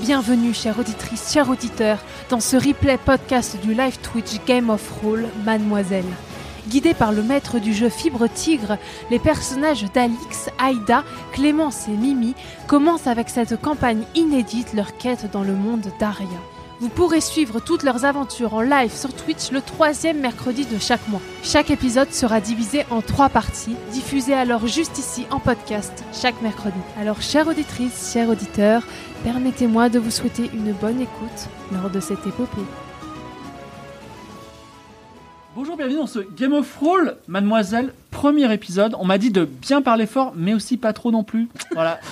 Bienvenue, chère auditrice, chers auditeurs, dans ce replay podcast du live Twitch Game of Roll Mademoiselle. Guidés par le maître du jeu Fibre Tigre, les personnages d'Alix, Aïda, Clémence et Mimi commencent avec cette campagne inédite leur quête dans le monde d'Aria. Vous pourrez suivre toutes leurs aventures en live sur Twitch le troisième mercredi de chaque mois. Chaque épisode sera divisé en trois parties, diffusées alors juste ici en podcast chaque mercredi. Alors, chère auditrice, chers auditeurs, permettez-moi de vous souhaiter une bonne écoute lors de cette épopée. Bonjour, bienvenue dans ce Game of Roll, mademoiselle, premier épisode. On m'a dit de bien parler fort, mais aussi pas trop non plus. Voilà.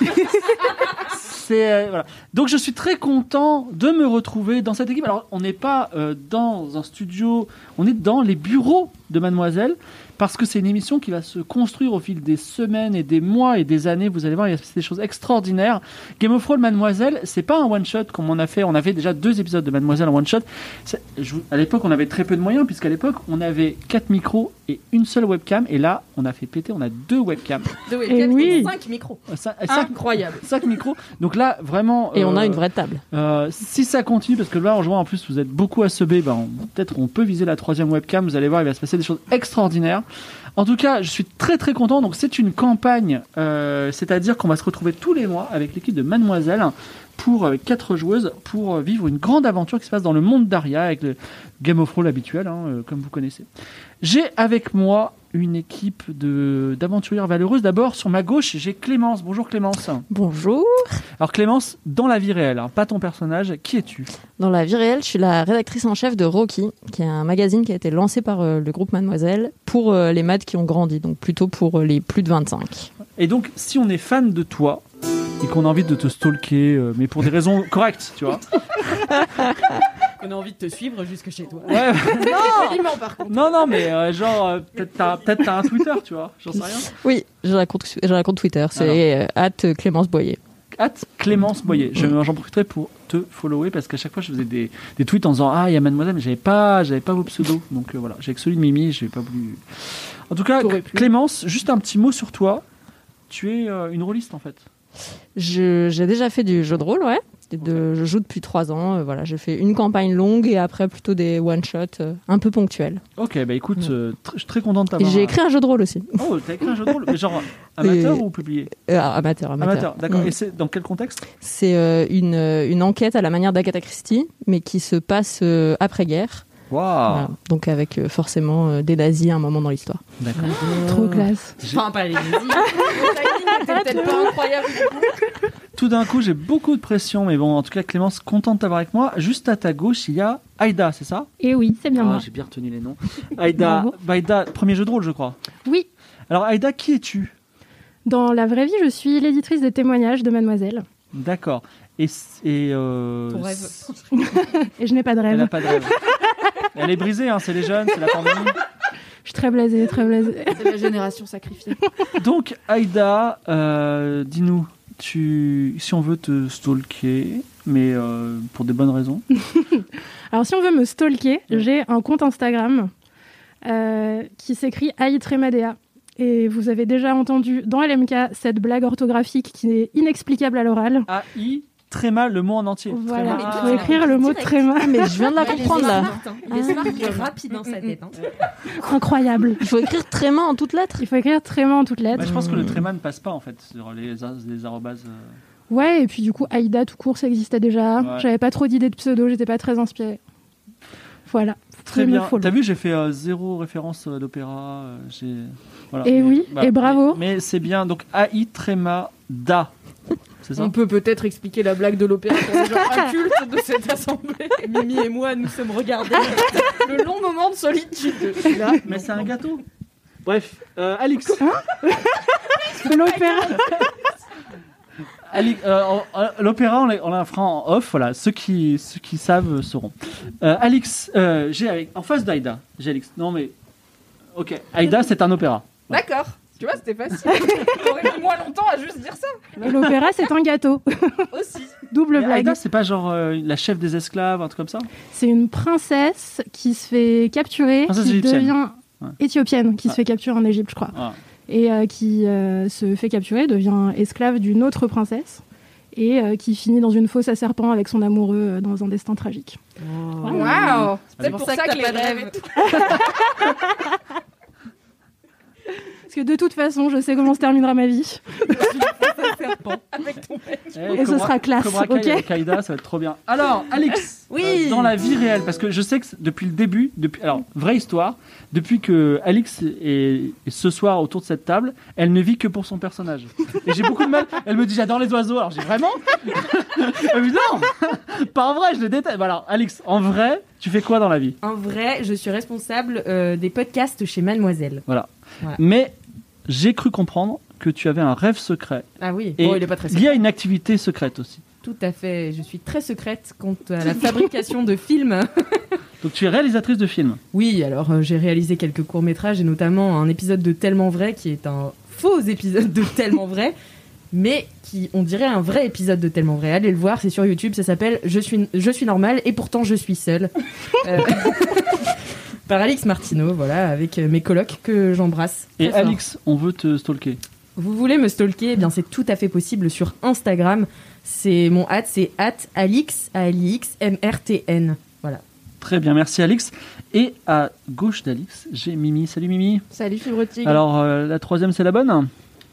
Euh, voilà. Donc je suis très content de me retrouver dans cette équipe. Alors on n'est pas euh, dans un studio, on est dans les bureaux de mademoiselle parce que c'est une émission qui va se construire au fil des semaines et des mois et des années. Vous allez voir, il va se passer des choses extraordinaires. Game of Thrones Mademoiselle, c'est pas un one shot comme on a fait. On avait déjà deux épisodes de Mademoiselle en one shot. Je À l'époque, on avait très peu de moyens puisqu'à l'époque, on avait quatre micros et une seule webcam. Et là, on a fait péter, on a deux webcams. Deux Et webcams oui. et 5 micros. Euh, cin- cinq- Incroyable. cinq micros. Donc là, vraiment. Et on a euh, une vraie table. euh, si ça continue, parce que là, en jouant en plus, vous êtes beaucoup à seber, ben, on- peut-être on peut viser la troisième webcam. Vous allez voir, il va se passer des choses extraordinaires. En tout cas, je suis très très content. Donc, c'est une campagne, euh, c'est-à-dire qu'on va se retrouver tous les mois avec l'équipe de Mademoiselle pour avec quatre joueuses pour euh, vivre une grande aventure qui se passe dans le monde d'Aria avec le Game of Roll habituel, hein, euh, comme vous connaissez. J'ai avec moi une équipe d'aventurières valeureuses. D'abord, sur ma gauche, j'ai Clémence. Bonjour Clémence. Bonjour. Alors Clémence, dans la vie réelle, hein, pas ton personnage, qui es-tu? Dans la vie réelle, je suis la rédactrice en chef de Rocky, qui est un magazine qui a été lancé par euh, le groupe Mademoiselle pour euh, les maths qui ont grandi, donc plutôt pour euh, les plus de 25. Et donc, si on est fan de toi et qu'on a envie de te stalker, mais pour des raisons correctes, tu vois. On a envie de te suivre jusque chez toi. Ouais. Poliment, par contre. non, non, mais euh, genre, euh, peut-être t'as peut un Twitter, tu vois. J'en sais rien. Oui, j'ai un compte, j'ai un compte Twitter, c'est euh, at Clémence Boyer. At Clémence Boyer. Je- J'en profiterai pour te follower parce qu'à chaque fois, je faisais des, des tweets en disant Ah, il y a Mademoiselle, mais j'avais pas, j'avais pas vos pseudos. Donc euh, voilà, j'ai que celui de Mimi, j'ai pas voulu. En tout cas. Clémence, juste un petit mot sur toi. Tu es euh, une rôliste en fait. J'ai déjà fait du jeu de rôle, ouais. De, je joue depuis trois ans. euh, voilà, j'ai fait une campagne longue et après plutôt des one shots euh, un peu ponctuels. Ok, bah écoute, Ouais. euh, tr- je suis très content de t'avoir. j'ai écrit un jeu de rôle aussi. Oh, t'as écrit un jeu de rôle, mais genre amateur Et- ou publié amateur, amateur. Amateur, d'accord. Mm. Et c'est dans quel contexte? C'est une, une enquête à la manière d'Agatha Christie, mais qui se passe euh, après-guerre. Voilà. Donc avec euh, forcément euh, des nazis à un moment dans l'histoire. D'accord. Trop classe. Enfin, pas les nazis. Peut-être pas incroyable. Tout d'un coup, j'ai beaucoup de pression, mais bon, en tout cas, Clémence, contente de t'avoir avec moi. Juste à ta gauche, il y a Aïda, c'est ça? Et oui, c'est bien Ah, moi. J'ai bien retenu les noms. Aïda, bah, Aïda, premier jeu de rôle, je crois. Oui, Alors, Aïda, qui es-tu? Dans la vraie vie, je suis l'éditrice des témoignages de Mademoiselle. D'accord. Et, et euh, Ton rêve. Et je n'ai pas de Elle rêve. n'a pas de rêve. Elle est brisée, hein, c'est les jeunes, c'est la pandémie. Je suis très blasée, très blasée. C'est la génération sacrifiée. Donc, Aïda, euh, dis-nous, tu, si on veut te stalker, mais euh, pour des bonnes raisons. Alors, si on veut me stalker, j'ai un compte Instagram euh, qui s'écrit Aïtremadea. Et vous avez déjà entendu dans LMK cette blague orthographique qui est inexplicable à l'oral. A-I, très mal le mot en entier. Très Voilà, mal. il faut écrire le mot tréma. Ah, mais je viens de la comprendre là. Il est smart, il est rapide dans sa tête. hein. Incroyable. Il faut écrire tréma en toutes lettres. Il faut écrire tréma en toutes lettres. Bah, je pense que le tréma ne passe pas en fait sur les, les arrobases. euh. Ouais, et puis du coup, Aïda tout court, ça existait déjà. Ouais. J'avais pas trop d'idées de pseudo, j'étais pas très inspirée. Voilà. Très bien. T'as vu, j'ai fait euh, zéro référence euh, d'opéra. euh, voilà. Et Mais- oui, et bravo. Mais, mais c'est bien. Donc AI Tréma Da. C'est ça On peut peut-être expliquer la blague de l'opéra pour les gens incultes de cette assemblée. Mimi et moi, nous sommes regardés le long moment de solitude. Là, Mais c'est un gâteau. Bref, euh, Alix. L'opéra. Ali- euh, on- euh, L'opéra, on l'a- on la fera en off. Voilà, ceux qui, ceux qui savent sauront. Euh, Alix, euh, j'ai en face d'Aïda. J'ai Alix. Non mais, ok. Aïda, c'est un opéra. D'accord. Tu vois, c'était facile. J'aurais mis moins longtemps à juste dire ça. Et l'opéra, c'est un gâteau. Aussi. Double Mais blague. Aïda, c'est pas genre euh, la chef des esclaves, un truc comme ça C'est une princesse qui se fait capturer, Princesse qui égyptienne. devient Ouais. éthiopienne, qui Ah. se fait capturer en Égypte, je crois. Ah. Et euh, qui euh, se fait capturer, devient esclave d'une autre princesse. Et euh, qui finit dans une fosse à serpent avec son amoureux euh, dans un destin tragique. Waouh. C'est Allez. pour ça que, les rêves. Parce que de toute façon, je sais comment se terminera ma vie. Avec ton mec. Eh, Et ce sera classe, Cobra Kai ok avec Aïda, ça va être trop bien. Alors, Alix, Oui. euh, dans la vie réelle, parce que je sais que c'est- depuis le début, depuis, alors, vraie histoire, depuis que Alix est, est ce soir autour de cette table, elle ne vit que pour son personnage. Et j'ai beaucoup de mal. Elle me dit j'adore les oiseaux. Alors j'ai vraiment Elle me dit non Pas en vrai, je les déteste. Bah alors, Alix, en vrai, tu fais quoi dans la vie? En vrai, je suis responsable euh, des podcasts chez Mademoiselle. Mais j'ai cru comprendre que tu avais un rêve secret. Ah oui, Et bon, il est pas très Il y a une activité secrète aussi. Tout à fait, je suis très secrète quant à la fabrication de films. Donc tu es réalisatrice de films. Oui, alors euh, j'ai réalisé quelques courts-métrages et notamment un épisode de Tellement Vrai qui est un faux épisode de Tellement Vrai, mais qui, on dirait, un vrai épisode de Tellement Vrai. Allez le voir, c'est sur YouTube, ça s'appelle Je suis, je suis normal et pourtant je suis seule. Euh, Par Alix Martineau, voilà, avec euh, mes colocs que j'embrasse. Et fort. Alix, on veut te stalker. Vous voulez me stalker Eh bien, c'est tout à fait possible sur Instagram. C'est mon hâte, c'est hâte Alix, A-L-I-X, M-R-T-N. Voilà. Très bien, merci Alix. Et à gauche d'Alix, j'ai Mimi. Salut Mimi. Salut Fibre Tigre. Alors euh, la troisième, c'est la bonne?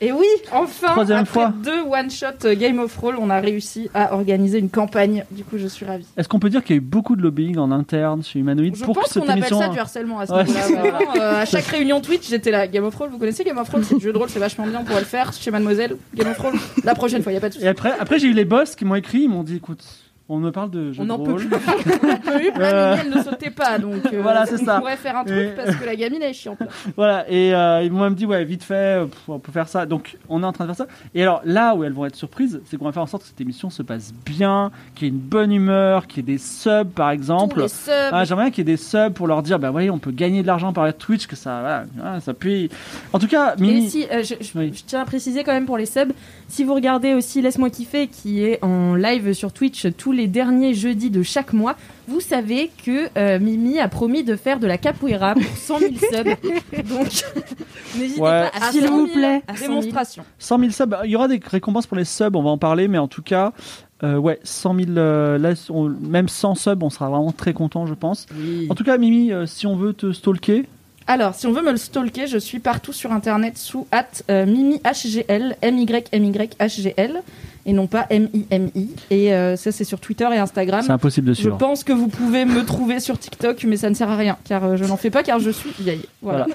Et oui, enfin, Troisième après fois. deux one-shot Game of Roll, on a réussi à organiser une campagne. Du coup, je suis ravie. Est-ce qu'on peut dire qu'il y a eu beaucoup de lobbying en interne chez Humanoid Je pour que pense cette qu'on appelle émission... ça du harcèlement à ce Ouais, vraiment. Euh, à chaque réunion Twitch, j'étais là. Game of Roll, vous connaissez Game of Roll C'est du jeu de rôle, c'est vachement bien, on pourrait le faire chez Mademoiselle. Game of Roll, la prochaine fois, y a pas de souci. Et après, après j'ai eu les boss qui m'ont écrit, ils m'ont dit écoute, on me parle de jeux On de n'en peut rôle. plus. On peut eu, Euh. la Mimi, elle ne sautait pas, donc euh, Voilà, c'est ça. on pourrait faire un truc Et- parce que la gamine elle est chiante. là. Voilà, et euh, ils m'ont même dit, ouais, vite fait, euh, pff, on peut faire ça. Donc, on est en train de faire ça. Et alors, là où elles vont être surprises, c'est qu'on va faire en sorte que cette émission se passe bien, qu'il y ait une bonne humeur, qu'il y ait des subs, par Tous exemple. les subs, Ah, J'aimerais bien qu'il y ait des subs pour leur dire, bah voyez, on peut gagner de l'argent par Twitch, que ça, voilà, voilà, ça puis. En tout cas, Et Mimi. si, euh, je, je- Oui. je tiens à préciser quand même pour les subs, si vous regardez aussi Laisse-moi kiffer, qui est en live sur Twitch tous les derniers jeudis de chaque mois, vous savez que euh, Mimi a promis de faire de la capoeira pour 100 000 subs. Donc, n'hésitez Ouais. pas à S'il 100 000, vous plaît. à 100 000. démonstration. 100 000 subs, il y aura des récompenses pour les subs, on va en parler, mais en tout cas, euh, ouais, 100 000, euh, là, on- même 100 subs, on sera vraiment très content, je pense. Oui. En tout cas, Mimi, euh, si on veut te stalker, Alors, si on veut me le stalker, je suis partout sur internet sous at euh, MimiHGL, M-Y-M-Y-H-G-L, et non pas M-I-M-I. Et euh, ça, c'est sur Twitter et Instagram. c'est impossible de Je suivre. pense que vous pouvez me trouver sur TikTok, mais ça ne sert à rien, car euh, je n'en fais pas, car je suis vieille. Voilà.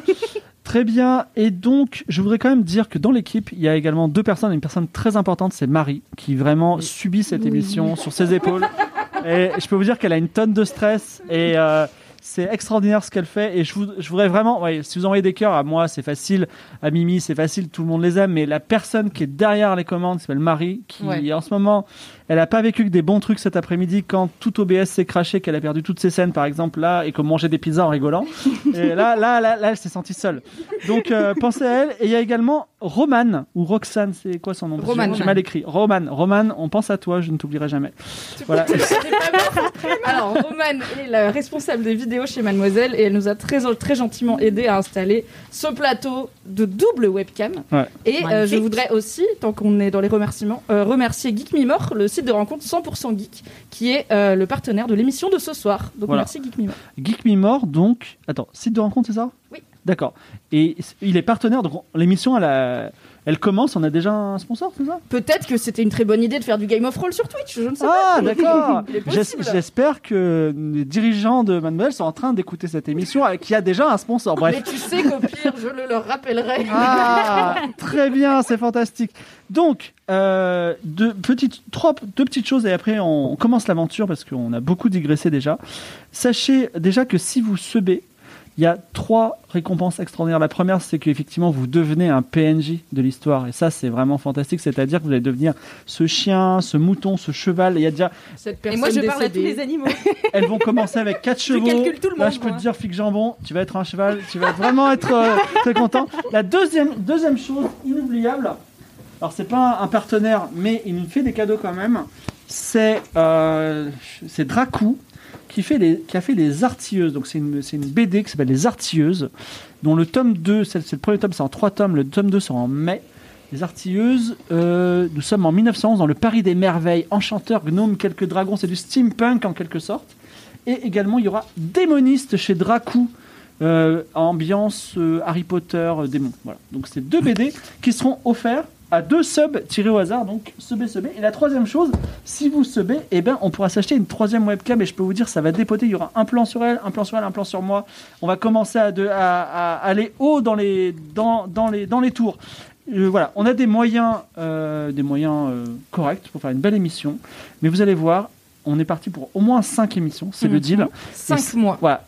Très bien, et donc, je voudrais quand même dire que dans l'équipe, il y a également deux personnes, une personne très importante, c'est Marie, qui vraiment subit cette émission sur ses épaules. Et je peux vous dire qu'elle a une tonne de stress, et euh, c'est extraordinaire ce qu'elle fait. Et je, vous- je voudrais vraiment, ouais, si vous envoyez des cœurs à moi, c'est facile, à Mimi, c'est facile, tout le monde les aime, mais la personne qui est derrière les commandes s'appelle Marie, qui Ouais. en ce moment, elle a pas vécu que des bons trucs cet après-midi quand tout OBS s'est craché, qu'elle a perdu toutes ses scènes, par exemple, là, et qu'on mangeait des pizzas en rigolant. Et là, là, là, là, elle s'est sentie seule. Donc, euh, pensez à elle. Et il y a également Romane, ou Roxane, c'est quoi son nom Romane. J'ai mal écrit. Romane, Romane, on pense à toi, je ne t'oublierai jamais. Voilà. Alors, Romane est la responsable des vidéos chez Mademoiselle et elle nous a très, très gentiment aidé à installer ce plateau de double webcam. Ouais. Et euh, je voudrais aussi, tant qu'on est dans les remerciements, euh, remercier Geek Mimor, le site de rencontre 100% Geek, qui est euh, le partenaire de l'émission de ce soir. Donc Voilà. merci Geek Mimor. Geek Me More, donc. Attends, site de rencontre, c'est ça? Oui. D'accord. Et il est partenaire, donc l'émission, elle, a- elle commence, on a déjà un sponsor, c'est ça? Peut-être que c'était une très bonne idée de faire du Game of Roll sur Twitch, je ne sais pas. Ah, d'accord. J'espère que les dirigeants de Mademoiselle sont en train d'écouter cette émission euh, qui a déjà un sponsor. Bref. Mais tu sais qu'au pire, je le leur rappellerai. Ah, très bien, c'est fantastique. Donc, euh, deux, petites, trois, deux petites choses et après on, on commence l'aventure parce qu'on a beaucoup digressé déjà. Sachez déjà que si vous subez, Il y a trois récompenses extraordinaires. La première, c'est qu'effectivement, vous devenez un PNJ de l'histoire. Et ça, c'est vraiment fantastique. C'est-à-dire que vous allez devenir ce chien, ce mouton, ce cheval. Et il y a déjà, Cette Et personne moi, je parle à tous les animaux. elles vont commencer avec quatre Je chevaux. calcule tout le Là, monde, je peux moi. te dire, Fig Jambon, tu vas être un cheval. Tu vas vraiment être euh, très content. La deuxième, deuxième chose inoubliable, alors c'est pas un partenaire, mais il nous fait des cadeaux quand même. C'est euh, c'est Dracou qui, fait les, a fait Les Artilleuses. Donc c'est une, BD qui s'appelle Les Artilleuses, dont le tome 2, c'est le premier tome, c'est en trois tomes, le tome 2 sera en mai. Les Artilleuses, euh, nous sommes en 1911 dans le Paris des merveilles, enchanteurs, gnomes, quelques dragons, c'est du steampunk en quelque sorte. Et également, il y aura Démoniste chez Dracou, euh, ambiance euh, Harry Potter, démon. Voilà. Donc c'est deux BD qui seront offerts à deux subs tirés au hasard, donc sub et sub. Et la troisième chose, si vous subez, eh ben, on pourra s'acheter une troisième webcam et je peux vous dire, ça va dépoter. Il y aura un plan sur elle, un plan sur elle, un plan sur moi. On va commencer à, de- à aller haut dans les, dans, dans les, dans les tours. Euh, voilà, on a des moyens, euh, des moyens euh, corrects pour faire une belle émission, mais vous allez voir, on est parti pour au moins 5 émissions, c'est le Mhm. deal. Cinq mois. Voilà,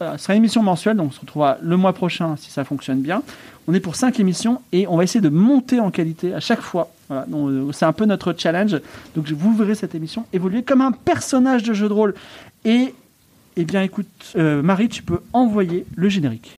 euh, ce sera une émission mensuelle, donc on se retrouvera le mois prochain si ça fonctionne bien. On est pour 5 émissions et on va essayer de monter en qualité à chaque fois. Voilà, euh, c'est un peu notre challenge. Donc vous verrez cette émission évoluer comme un personnage de jeu de rôle. Et, eh bien écoute, euh, Marie, tu peux envoyer le générique.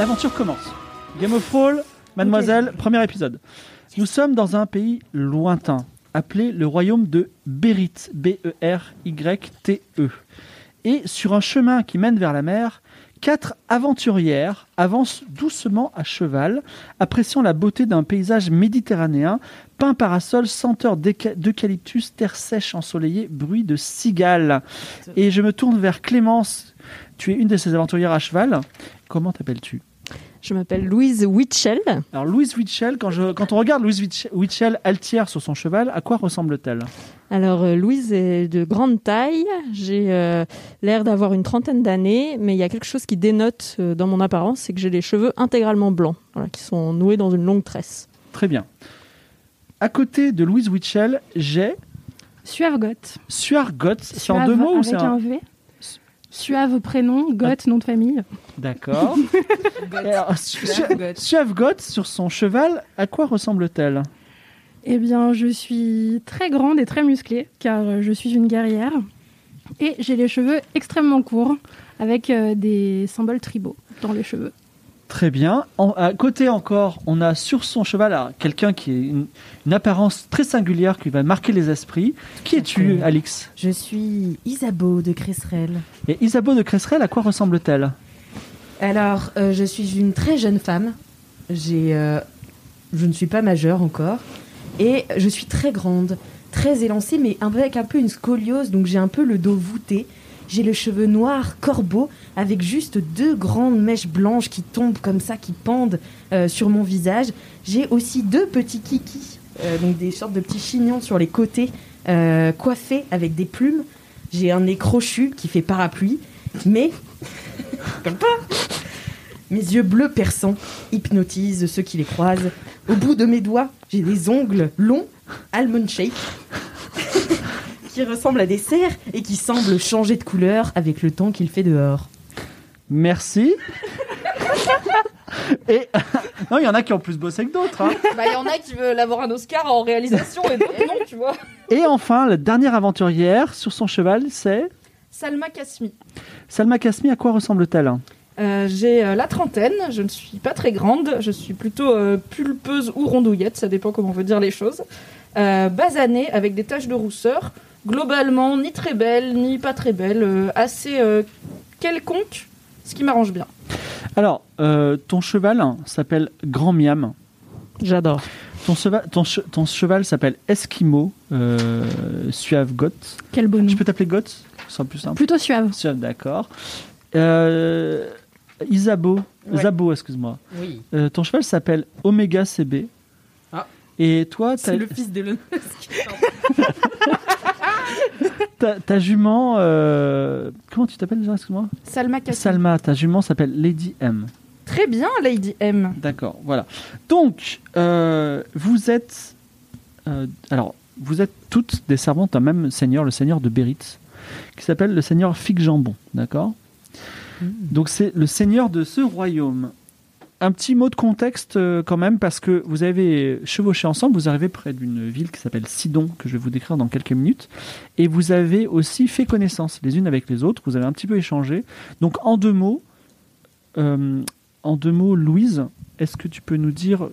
L'aventure commence. Game of Thrones, mademoiselle, premier épisode. Nous sommes dans un pays lointain, appelé le royaume de Bérite, B-E-R-Y-T-E. Et sur un chemin qui mène vers la mer, quatre aventurières avancent doucement à cheval, appréciant la beauté d'un paysage méditerranéen, peint parasol, senteur d'eucalyptus, terre sèche ensoleillée, bruit de cigales. Et je me tourne vers Clémence. Tu es une de ces aventurières à cheval. Comment t'appelles-tu? Je m'appelle Louise Witchell. alors Louise Witchell, quand, je, quand on regarde Louise Witch- Witchell altière sur son cheval, à quoi ressemble-t-elle? Alors, euh, Louise est de grande taille. J'ai euh, l'air d'avoir une trentaine d'années, mais il y a quelque chose qui dénote euh, dans mon apparence, c'est que j'ai les cheveux intégralement blancs, voilà, qui sont noués dans une longue tresse. Très bien. À côté de Louise Witchell, j'ai Suave Goth. Suar Gotts. C'est en deux mots ou c'est un un... V? Suave prénom, Goth nom de famille. D'accord. Suave Gotts, sur son cheval, à quoi ressemble-t-elle? Eh bien, je suis très grande et très musclée, car euh, je suis une guerrière. Et j'ai les cheveux extrêmement courts, avec euh, des symboles tribaux dans les cheveux. Très bien. En- à côté encore, on a sur son cheval quelqu'un qui a une, une apparence très singulière qui va marquer les esprits. Qui es-tu. Alix? Je suis Isabeau de Cresserelle. Et Isabeau de Cresserelle, à quoi ressemble-t-elle? Alors, euh, je suis une très jeune femme. J'ai, euh, je ne suis pas majeure encore. Et je suis très grande, très élancée, mais avec un peu une scoliose, donc j'ai un peu le dos voûté. J'ai le cheveu noir corbeau avec juste deux grandes mèches blanches qui tombent comme ça, qui pendent euh, sur mon visage. J'ai aussi deux petits kikis, euh, donc des sortes de petits chignons sur les côtés, euh, coiffés avec des plumes. J'ai un nez crochu qui fait parapluie, mais comme pas. Mes yeux bleus perçants hypnotisent ceux qui les croisent. Au bout de mes doigts, j'ai des ongles longs, almond shape, qui ressemblent à des cerfs et qui semblent changer de couleur avec le temps qu'il fait dehors. Merci. Et non, il y en a qui ont plus bossé que d'autres. hein. Bah, il y en a qui veulent avoir un Oscar en réalisation et d'autres non, tu vois. Et enfin, la dernière aventurière sur son cheval, c'est? Salma Kasmi. Salma Kasmi. À quoi ressemble-t-elle? Euh, j'ai euh, la trentaine, je ne suis pas très grande, je suis plutôt euh, pulpeuse ou rondouillette, ça dépend comment on veut dire les choses. Euh, basanée avec des taches de rousseur, globalement ni très belle ni pas très belle, euh, assez euh, quelconque, ce qui m'arrange bien. Alors, euh, ton cheval s'appelle Grand Miam. J'adore. Ton, cheva- ton, che- ton cheval s'appelle Eskimo euh, Suave Got. Quel bonhomme. Je peux t'appeler Got Ce plus simple. Plutôt suave. Suave, d'accord. Euh, Isabeau, Ouais. Zabo, excuse-moi. Oui. Euh, ton cheval s'appelle Omega CB. Et toi, ta, C'est le fils d'Elon Musk. ta, ta jument, euh, comment tu t'appelles déjà, excuse-moi? Salma Kasmi. Salma, ta jument s'appelle Lady M. Très bien, Lady M. D'accord, voilà. Donc, euh, vous êtes, euh, alors, vous êtes toutes des servantes d'un même seigneur, le seigneur de Béritz, qui s'appelle le seigneur Fig Jambon, d'accord Donc, c'est le seigneur de ce royaume. Un petit mot de contexte euh, quand même, parce que vous avez chevauché ensemble, vous arrivez près d'une ville qui s'appelle Sidon, que je vais vous décrire dans quelques minutes, et vous avez aussi fait connaissance les unes avec les autres, vous avez un petit peu échangé. Donc, en deux mots, euh, en deux mots, Louise, est-ce que tu peux nous dire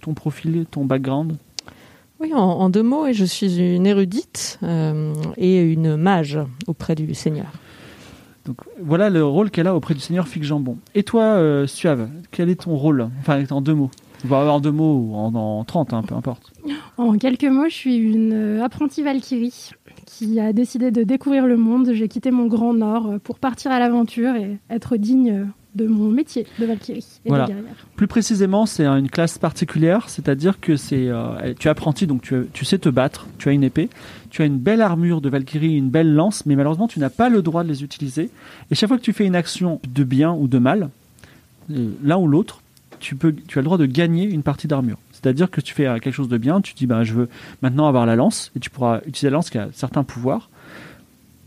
ton profil, ton background? Oui, en, deux mots, je suis une érudite euh, et une mage auprès du Seigneur. Donc, Voilà le rôle qu'elle a auprès du Seigneur Fig Jambon. Et toi, euh, Suave, quel est ton rôle? Enfin, en deux mots. En deux mots ou en, en 30, hein, peu importe. En quelques mots, je suis une euh, apprentie Valkyrie qui a décidé de découvrir le monde. J'ai quitté mon grand nord euh, pour partir à l'aventure et être digne de mon métier de Valkyrie et Voilà. de guerrière. Plus précisément, c'est une classe particulière, c'est-à-dire que c'est, euh, tu es apprenti, donc tu, tu sais te battre, tu as une épée, tu as une belle armure de Valkyrie, une belle lance, mais malheureusement, tu n'as pas le droit de les utiliser. Et chaque fois que tu fais une action de bien ou de mal, euh, l'un ou l'autre, tu, peux, tu as le droit de gagner une partie d'armure. C'est-à-dire que tu fais quelque chose de bien, tu dis bah, je veux maintenant avoir la lance, et tu pourras utiliser la lance qui a certains pouvoirs.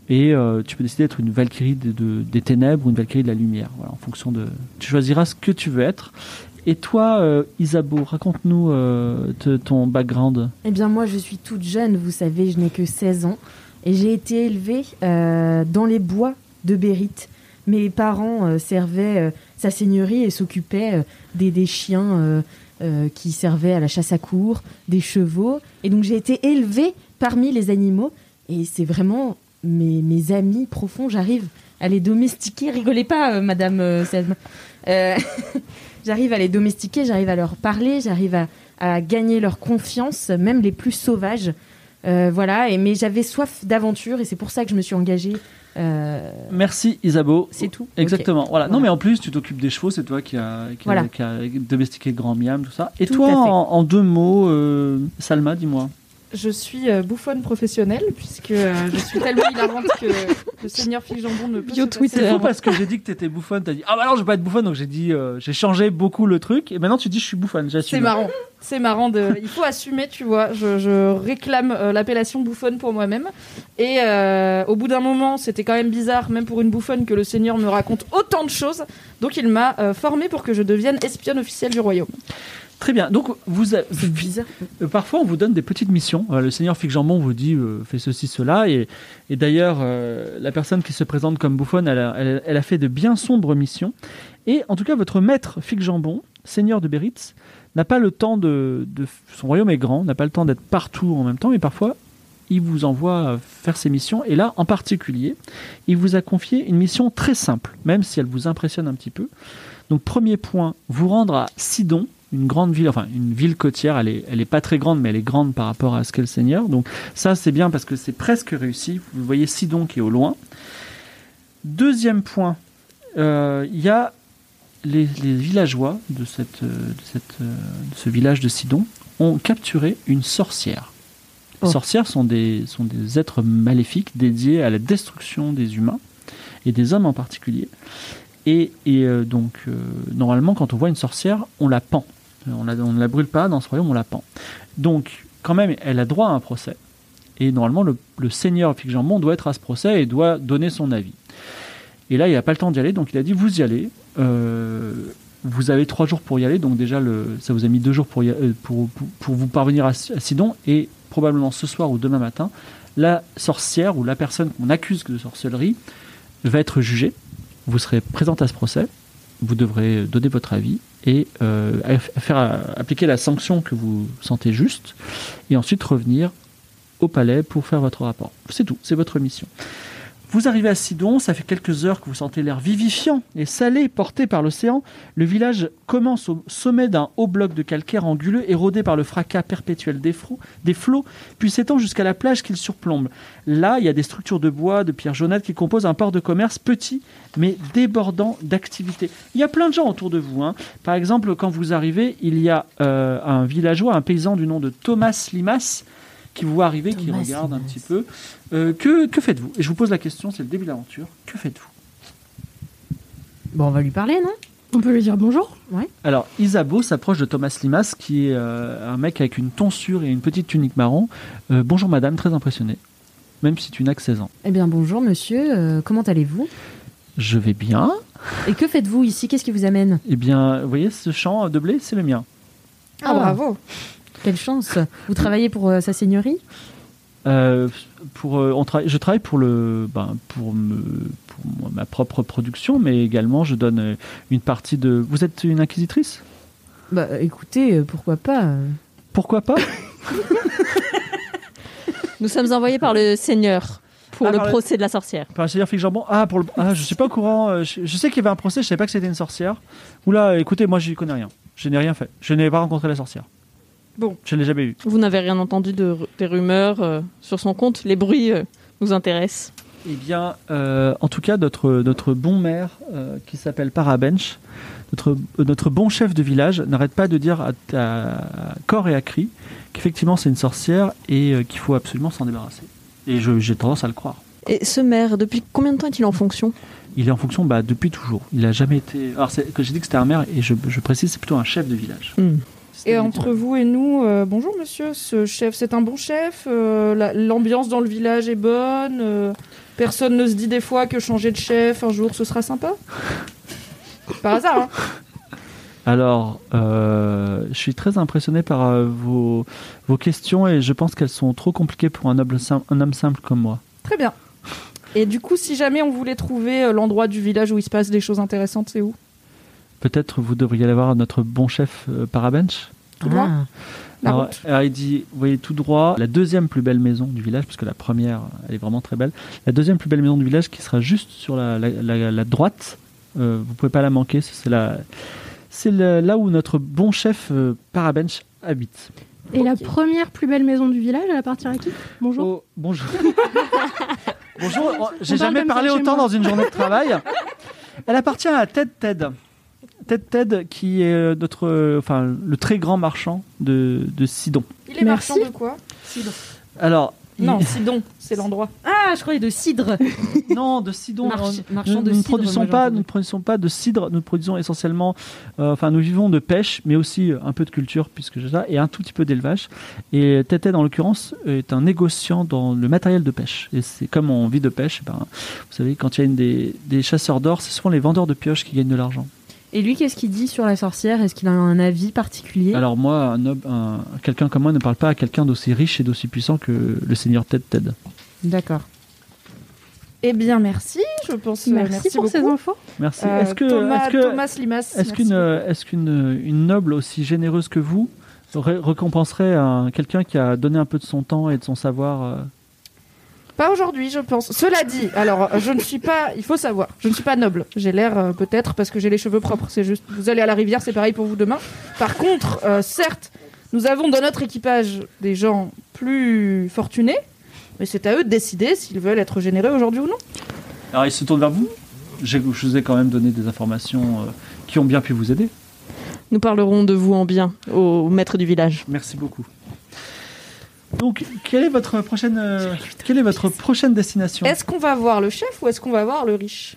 Et euh, tu peux décider d'être une Valkyrie de- de- des ténèbres ou une Valkyrie de la lumière. Voilà, en fonction de. Tu choisiras ce que tu veux être. Et toi, euh, Isabeau, raconte-nous euh, ton background. Eh bien, moi, je suis toute jeune, vous savez, je n'ai que 16 ans. Et j'ai été élevée dans les bois de Bérite. Mes parents servaient sa seigneurie et s'occupaient des, des chiens qui servaient à la chasse à cour, des chevaux. Et donc, j'ai été élevée parmi les animaux. Et c'est vraiment mes, mes amis profonds. J'arrive à les domestiquer. Rigolez pas, euh, Madame euh, Selma. Euh, j'arrive à les domestiquer, j'arrive à leur parler, j'arrive à, à gagner leur confiance, même les plus sauvages. Euh, voilà, et, mais j'avais soif d'aventure et c'est pour ça que je me suis engagée. Merci, Isabeau. c'est tout. Exactement. Voilà. Non, mais en plus, tu t'occupes des chevaux, c'est toi qui a, qui a- Voilà. qui a domestiqué le grand miam, tout ça. Et Tout toi, en, en deux mots, Salma, dis-moi. Je suis euh, bouffonne professionnelle, puisque euh, je suis tellement hilarante que le seigneur Jambon ne peut Bio Twitter. C'est fou parce que j'ai dit que t'étais bouffonne, t'as dit ah bah non je veux pas être bouffonne donc j'ai dit euh, j'ai changé beaucoup le truc et maintenant tu dis je suis bouffonne, j'assume. C'est marrant. C'est marrant. De... Il faut assumer, tu vois. Je, je réclame euh, l'appellation bouffonne pour moi-même. Et euh, au bout d'un moment, c'était quand même bizarre, même pour une bouffonne, que le Seigneur me raconte autant de choses. Donc il m'a euh, formée pour que je devienne espionne officielle du royaume. Très bien. Donc vous, a- C'est bizarre. euh, parfois on vous donne des petites missions. Euh, le Seigneur Fig Jambon vous dit euh, fais ceci cela et, et d'ailleurs euh, la personne qui se présente comme bouffonne elle a, elle- elle a fait de bien sombres missions et en tout cas votre maître Fig Jambon, Seigneur de Béritz, n'a pas le temps de, de son royaume est grand, n'a pas le temps d'être partout en même temps et parfois il vous envoie faire ses missions et là en particulier il vous a confié une mission très simple même si elle vous impressionne un petit peu. Donc premier point, vous rendre à Sidon, une grande ville, enfin une ville côtière, elle est, elle est pas très grande, mais elle est grande par rapport à ce qu'est le Seigneur. Donc ça c'est bien parce que c'est presque réussi. Vous voyez Sidon qui est au loin. Deuxième point, euh, il y a les, les villageois de, cette, euh, de, cette, euh, de ce village de Sidon ont capturé une sorcière. Les Oh. sorcières sont des, sont des êtres maléfiques dédiés à la destruction des humains et des hommes en particulier. Et, et, euh, donc, euh, normalement, quand on voit une sorcière, on la pend. On, ne la brûle pas dans ce royaume, on la pend. Donc, quand même, elle a droit à un procès. Et normalement, le, le seigneur Fig Jambon doit être à ce procès et doit donner son avis. Et là, il n'a pas le temps d'y aller, donc il a dit vous y allez. Euh, vous avez trois jours pour y aller, donc déjà, ça vous a mis deux jours euh, pour vous parvenir à, à Sidon. Et probablement ce soir ou demain matin, la sorcière ou la personne qu'on accuse de sorcellerie va être jugée. Vous serez présente à ce procès. Vous devrez donner votre avis et euh, faire appliquer la sanction que vous sentez juste. Et ensuite revenir au palais pour faire votre rapport. C'est tout, c'est votre mission. Vous arrivez à Sidon, ça fait quelques heures que vous sentez l'air vivifiant et salé porté par l'océan. Le village commence au sommet d'un haut bloc de calcaire anguleux érodé par le fracas perpétuel des, flots, puis s'étend jusqu'à la plage qu'il surplombe. Là, il y a des structures de bois, de pierres jaunâtres qui composent un port de commerce petit mais débordant d'activité. Il y a plein de gens autour de vous. hein. Par exemple, quand vous arrivez, il y a euh, un villageois, un paysan du nom de Thomas Limas, qui vous voit arriver, qui Thomas regarde un Limas. petit peu. Euh, que que faites-vous? Et je vous pose la question, c'est le début de l'aventure. Que faites-vous? Bon, on va lui parler, non? On peut lui dire bonjour Alors, Isabeau s'approche de Thomas Limas, qui est euh, un mec avec une tonsure et une petite tunique marron. Euh, bonjour madame, très impressionné. Même si tu n'as que 16 ans. Eh bien, bonjour, monsieur. euh, comment allez-vous? Je vais bien. Et que faites-vous ici? Qu'est-ce qui vous amène? Eh bien, vous voyez, ce champ de blé, c'est le mien. Ah, bravo. Quelle chance Vous travaillez pour euh, sa seigneurie? Euh, pour, euh, on travaille- je travaille pour, le, ben, pour, me, pour moi- ma propre production, mais également je donne une partie de... Vous êtes une inquisitrice? Bah, écoutez, pourquoi pas. Pourquoi pas? Nous sommes envoyés par le Seigneur pour Ah, le le- procès de la sorcière. Par Seigneur Flic Jambon? Ah, pour le... ah, je suis pas au courant. Je, je sais qu'il y avait un procès, je savais pas que c'était une sorcière. Oula, écoutez, moi j'y connais rien. Je n'ai rien fait. Je n'ai pas rencontré la sorcière. Bon. Je ne l'ai jamais vue. Vous n'avez rien entendu de, des rumeurs euh, sur son compte? Les bruits euh, nous intéressent? Eh bien, euh, en tout cas, notre, notre bon maire, euh, qui s'appelle Parabench, notre, euh, notre bon chef de village, n'arrête pas de dire à, corps et à cri qu'effectivement c'est une sorcière et euh, qu'il faut absolument s'en débarrasser. Et j'ai tendance à le croire. Et ce maire, depuis combien de temps est-il en fonction? Il est en fonction bah, depuis toujours. Il n'a jamais été. Alors, que j'ai dit que c'était un maire, et je, je précise, c'est plutôt un chef de village. Hmm. Et entre vous et nous, euh, bonjour monsieur, ce chef, c'est un bon chef euh, la- L'ambiance dans le village est bonne euh, Personne ne se dit des fois que changer de chef un jour ce sera sympa Par hasard, hein Alors, euh, je suis très impressionné par euh, vos, vos questions et je pense qu'elles sont trop compliquées pour un, noble sim- un homme simple comme moi. Très bien. Et du coup, si jamais on voulait trouver euh, l'endroit du village où il se passe des choses intéressantes, c'est où? Peut-être vous devriez aller voir notre bon chef Parabench. Tout droit La alors, route. alors, il dit, vous voyez tout droit, la deuxième plus belle maison du village, parce que la première, elle est vraiment très belle. La deuxième plus belle maison du village qui sera juste sur la, la- la- la droite, euh, vous pouvez pas la manquer, c'est la, c'est le- là où notre bon chef euh, Parabench habite. Et la première plus belle maison du village, elle appartient à qui? Bonjour. Oh, bonjour. bonjour. oh, J'ai jamais parlé autant dans une journée de travail. Elle appartient à Ted Ted. Ted Ted, qui est euh, notre, euh, enfin, le très grand marchand de, de Sidon. Il est Merci. marchand de quoi? Alors, il- Non, Sidon, c'est l'endroit. Ah, je croyais de cidre. non, de Sidon. March- nous- marchand nous, de nous ne cidre, produisons moi, pas, nous ne produisons pas de cidre. Nous produisons essentiellement, euh, enfin, nous vivons de pêche, mais aussi euh, un peu de culture puisque j'ai ça, et un tout petit peu d'élevage. Et Ted Ted, en l'occurrence, est un négociant dans le matériel de pêche. Et c'est comme on vit de pêche, eh ben, vous savez, quand il y a une des, des chasseurs d'or, c'est souvent les vendeurs de pioches qui gagnent de l'argent. Et lui, qu'est-ce qu'il dit sur la sorcière? Est-ce qu'il a un avis particulier? Alors moi, un, homme- un- quelqu'un comme moi ne parle pas à quelqu'un d'aussi riche et d'aussi puissant que le seigneur Ted Ted. D'accord. Eh bien, merci. Je pense. euh, Merci, pour ces infos. Merci. Euh, est-ce que, Thomas, est-ce que, Thomas Limas. Est-ce merci qu'une est-ce qu'une une noble aussi généreuse que vous ré- récompenserait un, quelqu'un qui a donné un peu de son temps et de son savoir euh, Pas aujourd'hui, je pense. Cela dit, alors je ne suis pas, il faut savoir, je ne suis pas noble. J'ai l'air euh, peut-être parce que j'ai les cheveux propres. C'est juste, vous allez à la rivière, c'est pareil pour vous demain. Par contre, euh, certes, nous avons dans notre équipage des gens plus fortunés, mais c'est à eux de décider s'ils veulent être généreux aujourd'hui ou non. Alors il se tourne vers vous. J'ai- Je vous ai quand même donné des informations euh, qui ont bien pu vous aider. Nous parlerons de vous en bien au maître du village. Merci beaucoup. Donc, quelle est votre prochaine, euh, quelle est votre prochaine destination Est-ce qu'on va voir le chef ou est-ce qu'on va voir le riche?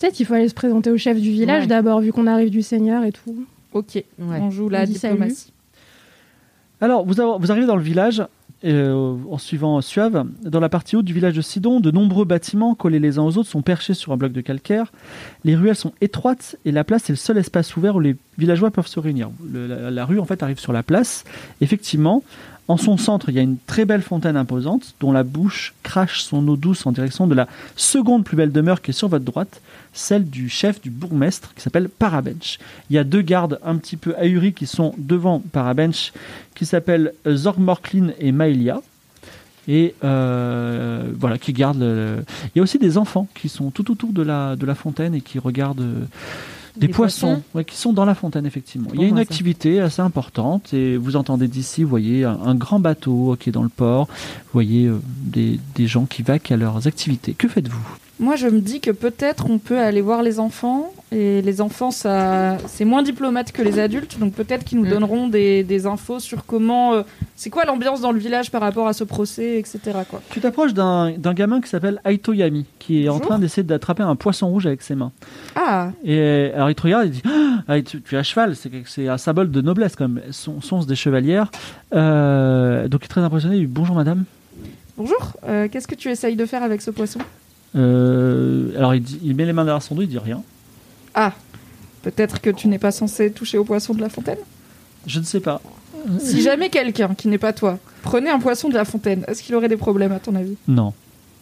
Peut-être qu'il faut aller se présenter au chef du village Ouais. d'abord, vu qu'on arrive du Seigneur et tout. Ok, Ouais. on joue la On diplomatie. Alors, vous, avez- vous arrivez dans le village, euh, en suivant Suave. Dans la partie haute du village de Sidon, de nombreux bâtiments collés les uns aux autres sont perchés sur un bloc de calcaire. Les ruelles sont étroites et la place est le seul espace ouvert où les villageois peuvent se réunir. La, rue, en fait, arrive sur la place. Effectivement, en son centre, il y a une très belle fontaine imposante dont la bouche crache son eau douce en direction de la seconde plus belle demeure qui est sur votre droite, celle du chef du bourgmestre qui s'appelle Parabench. Il y a deux gardes un petit peu ahuris qui sont devant Parabench qui s'appellent Zorgmorklin et Maelia. Et euh, voilà, qui gardent. Il y a aussi des enfants qui sont tout autour de la, de la fontaine et qui regardent euh, des, Des poissons, poissons ouais, qui sont dans la fontaine, effectivement. Il y a une bah, ça. activité assez importante et vous entendez d'ici, vous voyez, un, un grand bateau qui est dans le port. Vous voyez euh, des, des gens qui vaquent à leurs activités. Que faites-vous? Moi, je me dis que peut-être on peut aller voir les enfants. Et les enfants, ça, c'est moins diplomate que les adultes. Donc peut-être qu'ils nous Mm. donneront des, des infos sur comment. euh, c'est quoi l'ambiance dans le village par rapport à ce procès, etc. Quoi. Tu t'approches d'un gamin qui s'appelle Aito Yami, qui est en train d'essayer d'attraper un poisson rouge avec ses mains. Ah, Et alors il te regarde et dit ah, tu, tu es à cheval, c'est un symbole de noblesse quand même. Son, sont des chevalières. Euh, donc il est très impressionné. Il dit bonjour madame. bonjour. Euh, Qu'est-ce que tu essayes de faire avec ce poisson? Euh, alors il, dit- il met les mains derrière son dos, il dit rien. Ah, peut-être que tu n'es pas censé toucher au poisson de la fontaine? Je ne sais pas. Si jamais quelqu'un qui n'est pas toi prenait un poisson de la fontaine, est-ce qu'il aurait des problèmes à ton avis? Non.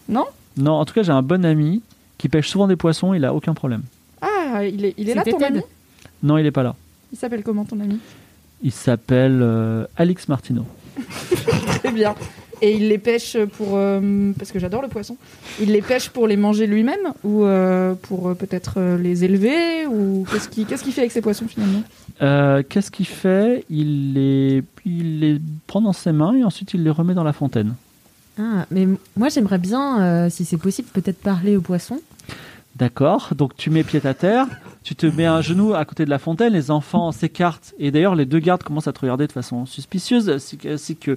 Non? Non. En tout cas j'ai un bon ami qui pêche souvent des poissons. Il a aucun problème. Ah, il est, il est là C'était ton Ted. ami? Non il est pas là. Il s'appelle comment ton ami? Il s'appelle euh, Alix Martino. Très bien. Et il les pêche pour... euh, parce que j'adore le poisson. Il les pêche pour les manger lui-même ou euh, pour euh, peut-être euh, les élever ou qu'est-ce qu'il qu'est-ce qu'il fait avec ces poissons finalement? Euh, Qu'est-ce qu'il fait? Il les, il les prend dans ses mains et ensuite il les remet dans la fontaine. Ah, mais moi j'aimerais bien, euh, si c'est possible, peut-être parler aux poissons. D'accord, donc tu mets pied à terre, tu te mets un genou à côté de la fontaine, les enfants s'écartent, et d'ailleurs les deux gardes commencent à te regarder de façon suspicieuse, ainsi que,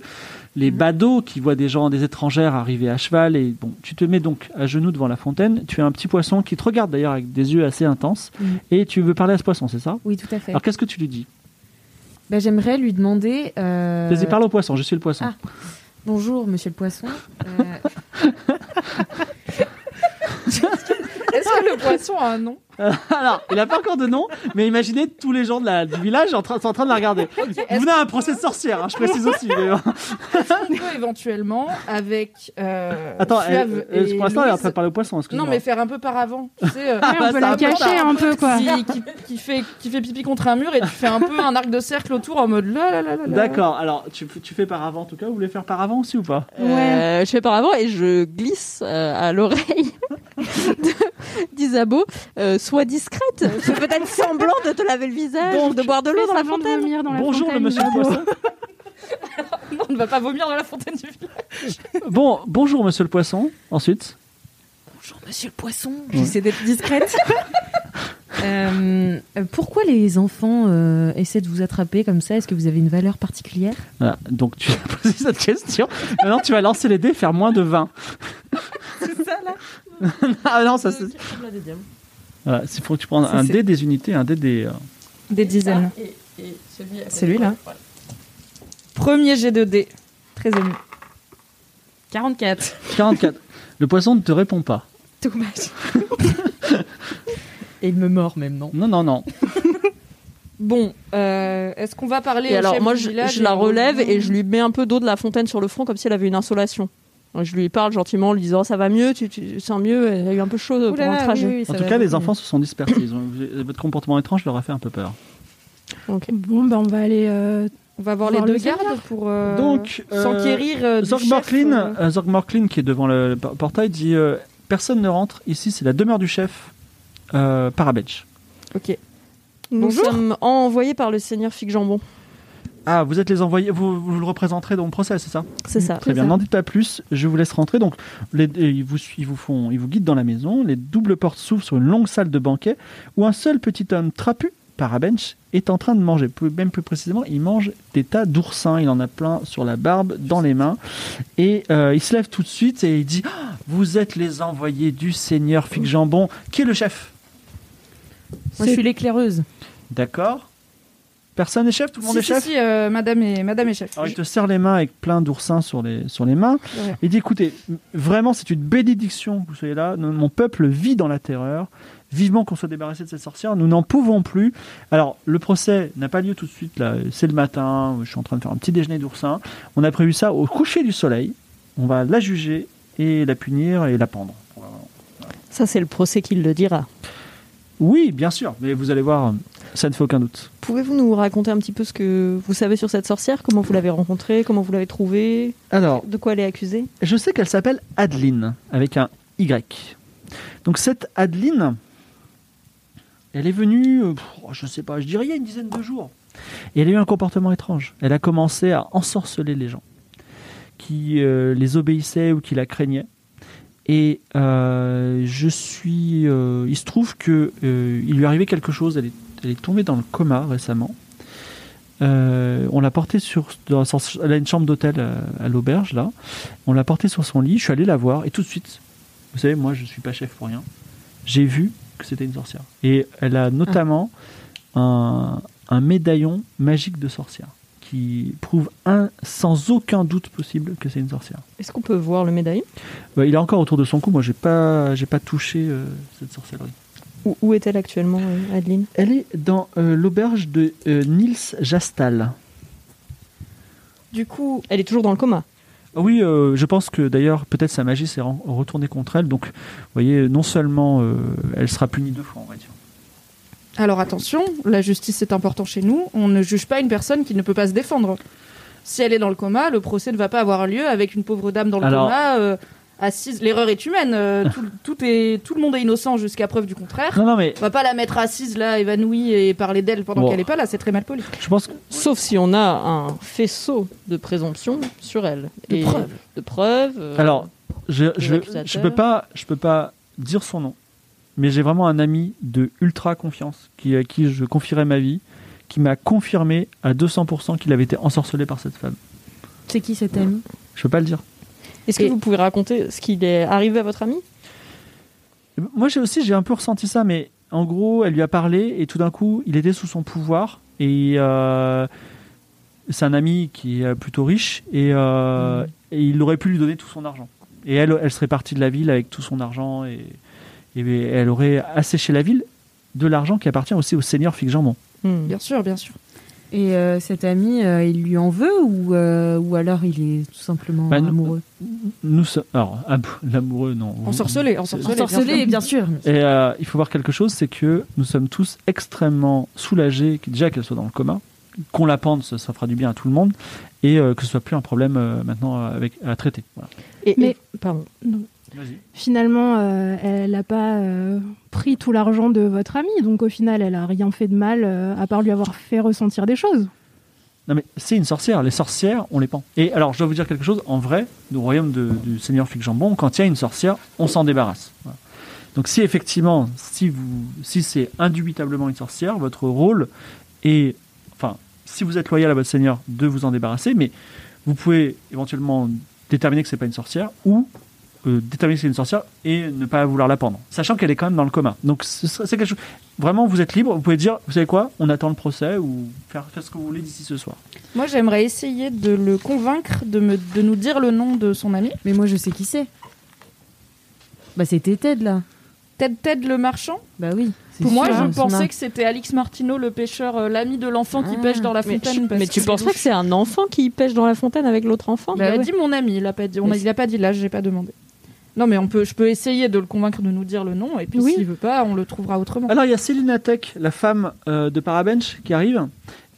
les badauds qui voient des gens, des étrangères arriver à cheval, et bon, tu te mets donc à genoux devant la fontaine, tu as un petit poisson qui te regarde d'ailleurs avec des yeux assez intenses, Mhm. et tu veux parler à ce poisson, c'est ça? Oui, tout à fait. Alors qu'est-ce que tu lui dis? Bah, j'aimerais lui demander. euh, Vas-y, parle au poisson, je suis le poisson. Ah. Bonjour, monsieur le poisson. Euh, Est-ce que le poisson a un nom Alors, il n'a pas encore de nom, mais imaginez tous les gens de la- du village en train, sont en train de la regarder. Vous venez à un procès de sorcière, hein, je précise aussi. mais- On peut éventuellement avec... Euh, Attends, Suave euh, euh, et pour l'instant, elle est en Louise- train de parler au poisson, excuse-moi. Non mais faire un peu par avant. Tu sais, euh, Ouais, on peut la cacher un peu, quoi. qui, qui- qui fait, qui fait pipi contre un mur et tu fais un peu un arc de cercle autour en mode là là là là. là. D'accord, alors tu, tu fais par avant en tout cas, vous voulez faire par avant aussi ou pas? Euh, je fais par avant et je glisse euh, à l'oreille d'Isabeau. Euh, sois discrète. Fais peut-être semblant de te laver le visage Donc, ou de boire de l'eau dans la de fontaine. vomir dans la Bonjour fontaine, monsieur le poisson. Non, on ne va pas vomir dans la fontaine du village. Bon, bonjour monsieur le poisson. Ensuite, Bonjour, monsieur le poisson. Ouais. J'essaie d'être discrète. Euh, euh, pourquoi les enfants euh, essaient de vous attraper comme ça? Est-ce que vous avez une valeur particulière? Voilà, donc tu as posé cette question. Maintenant tu vas lancer les dés, faire moins de 20. C'est ça là? ah non, ça c'est. Voilà, il faut que tu prennes un c'est- dé des unités, un dé des. euh, Des dizaines. Celui-là. Premier jet de dés. Très ému. 44. 44. Le poisson ne te répond pas. Dommage. Et il me mord même, non Non, non, non. Bon, euh, est-ce qu'on va parler Et au alors chef moi du je, village je la au- relève et je lui mets un peu d'eau de la fontaine sur le front comme si elle avait une insolation. Je lui parle gentiment en lui disant ça va mieux, tu, tu sens mieux, elle a eu un peu chaud Ouh là pendant le trajet. oui, oui, En tout cas, les enfants se sont dispersés. Ils ont- votre comportement étrange leur a fait un peu peur. Bon, bah, on va aller. euh. On va voir Voir les le deux gardes pour euh, Donc, euh, s'enquérir euh, Zorg Morklin, Zorg Morklin, qui est devant le por- portail, dit euh, Personne ne rentre. Ici, c'est la demeure du chef euh, Parabetch. Ok. Nous Bonjour. sommes envoyés par le seigneur Fig Jambon. Ah, vous êtes les envoyés, vous, vous le représenterez dans le procès, c'est ça C'est ça. Très bien, n'en dites pas plus, je vous laisse rentrer. Donc, les, ils, vous, ils, vous font, ils vous guident dans la maison. Les doubles portes s'ouvrent sur une longue salle de banquet où un seul petit homme trapu, Parabench, est en train de manger. Plus- Même plus précisément, il mange des tas d'oursins. Il en a plein sur la barbe, dans les mains. Et euh, il se lève tout de suite et il dit Ah, Vous êtes les envoyés du seigneur Fig Jambon, qui est le chef. Moi, je suis l'éclaireuse. D'accord Personne n'est chef? Tout le monde Si, est si, chef? si, euh, madame, est, madame est chef. Alors il te serre les mains avec plein d'oursins sur les, sur les mains. Ouais. Il dit écoutez, vraiment c'est une bénédiction que vous soyez là. Mon peuple vit dans la terreur. Vivement qu'on soit débarrassé de cette sorcière. Nous n'en pouvons plus. Alors le procès n'a pas lieu tout de suite. Là, c'est le matin. Je suis en train de faire un petit déjeuner d'oursin. On a prévu ça au coucher du soleil. On va la juger et la punir et la pendre. Ça, c'est le procès qui le dira. Oui, bien sûr. Mais vous allez voir, ça ne fait aucun doute. Pouvez-vous nous raconter un petit peu ce que vous savez sur cette sorcière Comment vous l'avez rencontrée Comment vous l'avez trouvée? Alors, De quoi elle est accusée? Je sais qu'elle s'appelle Adeline, avec un Y. Donc cette Adeline, elle est venue, euh, pff, je sais pas, je dirais il y a une dizaine de jours. Et elle a eu un comportement étrange. Elle a commencé à ensorceler les gens qui euh, les obéissaient ou qui la craignaient. Et euh, je suis, euh, il se trouve que euh, il lui arrivait quelque chose. Elle est, elle est tombée dans le coma récemment. On l'a portée sur, dans elle a une chambre d'hôtel à, à l'auberge là. On l'a portée sur son lit. Je suis allé la voir et tout de suite, vous savez, moi je suis pas chef pour rien. J'ai vu que c'était une sorcière. Et elle a notamment un, un médaillon magique de sorcière qui prouve un, sans aucun doute possible que c'est une sorcière. Est-ce qu'on peut voir le médaillon? Ouais, il est encore autour de son cou. Moi, j'ai pas, j'ai pas touché euh, cette sorcellerie. Où, où est-elle actuellement, euh, Adeline? Elle est dans euh, l'auberge de Niels Jastal. Du coup, Elle est toujours dans le coma? Oui, euh, je pense que d'ailleurs, peut-être sa magie s'est retournée contre elle. Donc, vous voyez, non seulement euh, elle sera punie deux fois, on va dire. Alors attention, la justice c'est important chez nous. On ne juge pas une personne qui ne peut pas se défendre. Si elle est dans le coma, le procès ne va pas avoir lieu avec une pauvre dame dans le Alors- coma euh, assise. L'erreur est humaine. euh, tout, tout est, tout le monde est innocent jusqu'à preuve du contraire. Non, non, mais On va pas la mettre assise là, évanouie et parler d'elle pendant Bon. qu'elle est pas là. C'est très mal poli. je pense que Sauf si on a un faisceau de présomption sur elle. De Et preuves. De preuves. euh, Alors, je, je, je peux pas, je peux pas dire son nom, mais j'ai vraiment un ami de ultra confiance qui, à qui je confierai ma vie, qui m'a confirmé à 200% qu'il avait été ensorcelé par cette femme. C'est qui cet ami? Je peux pas le dire. Est-ce que Et- vous pouvez raconter ce qui est arrivé à votre ami? Moi, j'ai aussi, j'ai un peu ressenti ça, mais en gros, elle lui a parlé et tout d'un coup, il était sous son pouvoir et euh, c'est un ami qui est plutôt riche et, euh, et il aurait pu lui donner tout son argent. Et elle, elle serait partie de la ville avec tout son argent et, et elle aurait asséché la ville de l'argent qui appartient aussi au seigneur Jambon. Hmm. Bien sûr, bien sûr. Et euh, cet ami, euh, il lui en veut ou, euh, ou alors il est tout simplement Bah, nous- amoureux? Nous sommes. Alors, ah, l'amoureux, non. Ensorcelé, ensorcelé. bien sûr. bien sûr. Et euh, il faut voir quelque chose, c'est que nous sommes tous extrêmement soulagés, déjà qu'elle soit dans le coma, qu'on la pende, ça, ça fera du bien à tout le monde, et euh, que ce soit plus un problème euh, maintenant avec, à traiter. Voilà. Et, Mais- et- pardon. Finalement, euh, elle n'a pas euh, pris tout l'argent de votre amie, donc au final, elle a rien fait de mal, euh, à part lui avoir fait ressentir des choses. Non mais c'est une sorcière, les sorcières, on les pend. Et alors, je dois vous dire quelque chose, en vrai, au royaume de- du Seigneur Fig Jambon, quand il y a une sorcière, on s'en débarrasse. Voilà. Donc si effectivement, si, vous, si c'est indubitablement une sorcière, votre rôle est, enfin, si vous êtes loyal à votre Seigneur, de vous en débarrasser, mais vous pouvez éventuellement déterminer que c'est pas une sorcière ou euh, déterminer que c'est une sorcière et ne pas vouloir la pendre, sachant qu'elle est quand même dans le coma. Donc c'est quelque chose. Vraiment, vous êtes libre. Vous pouvez dire, vous savez quoi, on attend le procès ou faire, faire ce que vous voulez d'ici ce soir. Moi, j'aimerais essayer de le convaincre de, me, de nous dire le nom de son ami. Mais moi, je sais qui c'est. Bah, c'était Ted, là. Ted Ted le marchand. Bah oui. Pour moi, je son pensais que c'était Alix Martineau, le pêcheur, euh, l'ami de l'enfant qui Ah. pêche dans la Mais, fontaine. parce mais tu penses pas que c'est un enfant qui pêche dans la fontaine avec l'autre enfant Il a Bah dit mon ami, il a pas dit, on a, Mais il a pas dit l'âge, j'ai pas demandé. Non, mais on peut, je peux essayer de le convaincre de nous dire le nom, et puis Oui. s'il veut pas, on le trouvera autrement. Alors il y a Céline Tech, la femme euh, de Parabench, qui arrive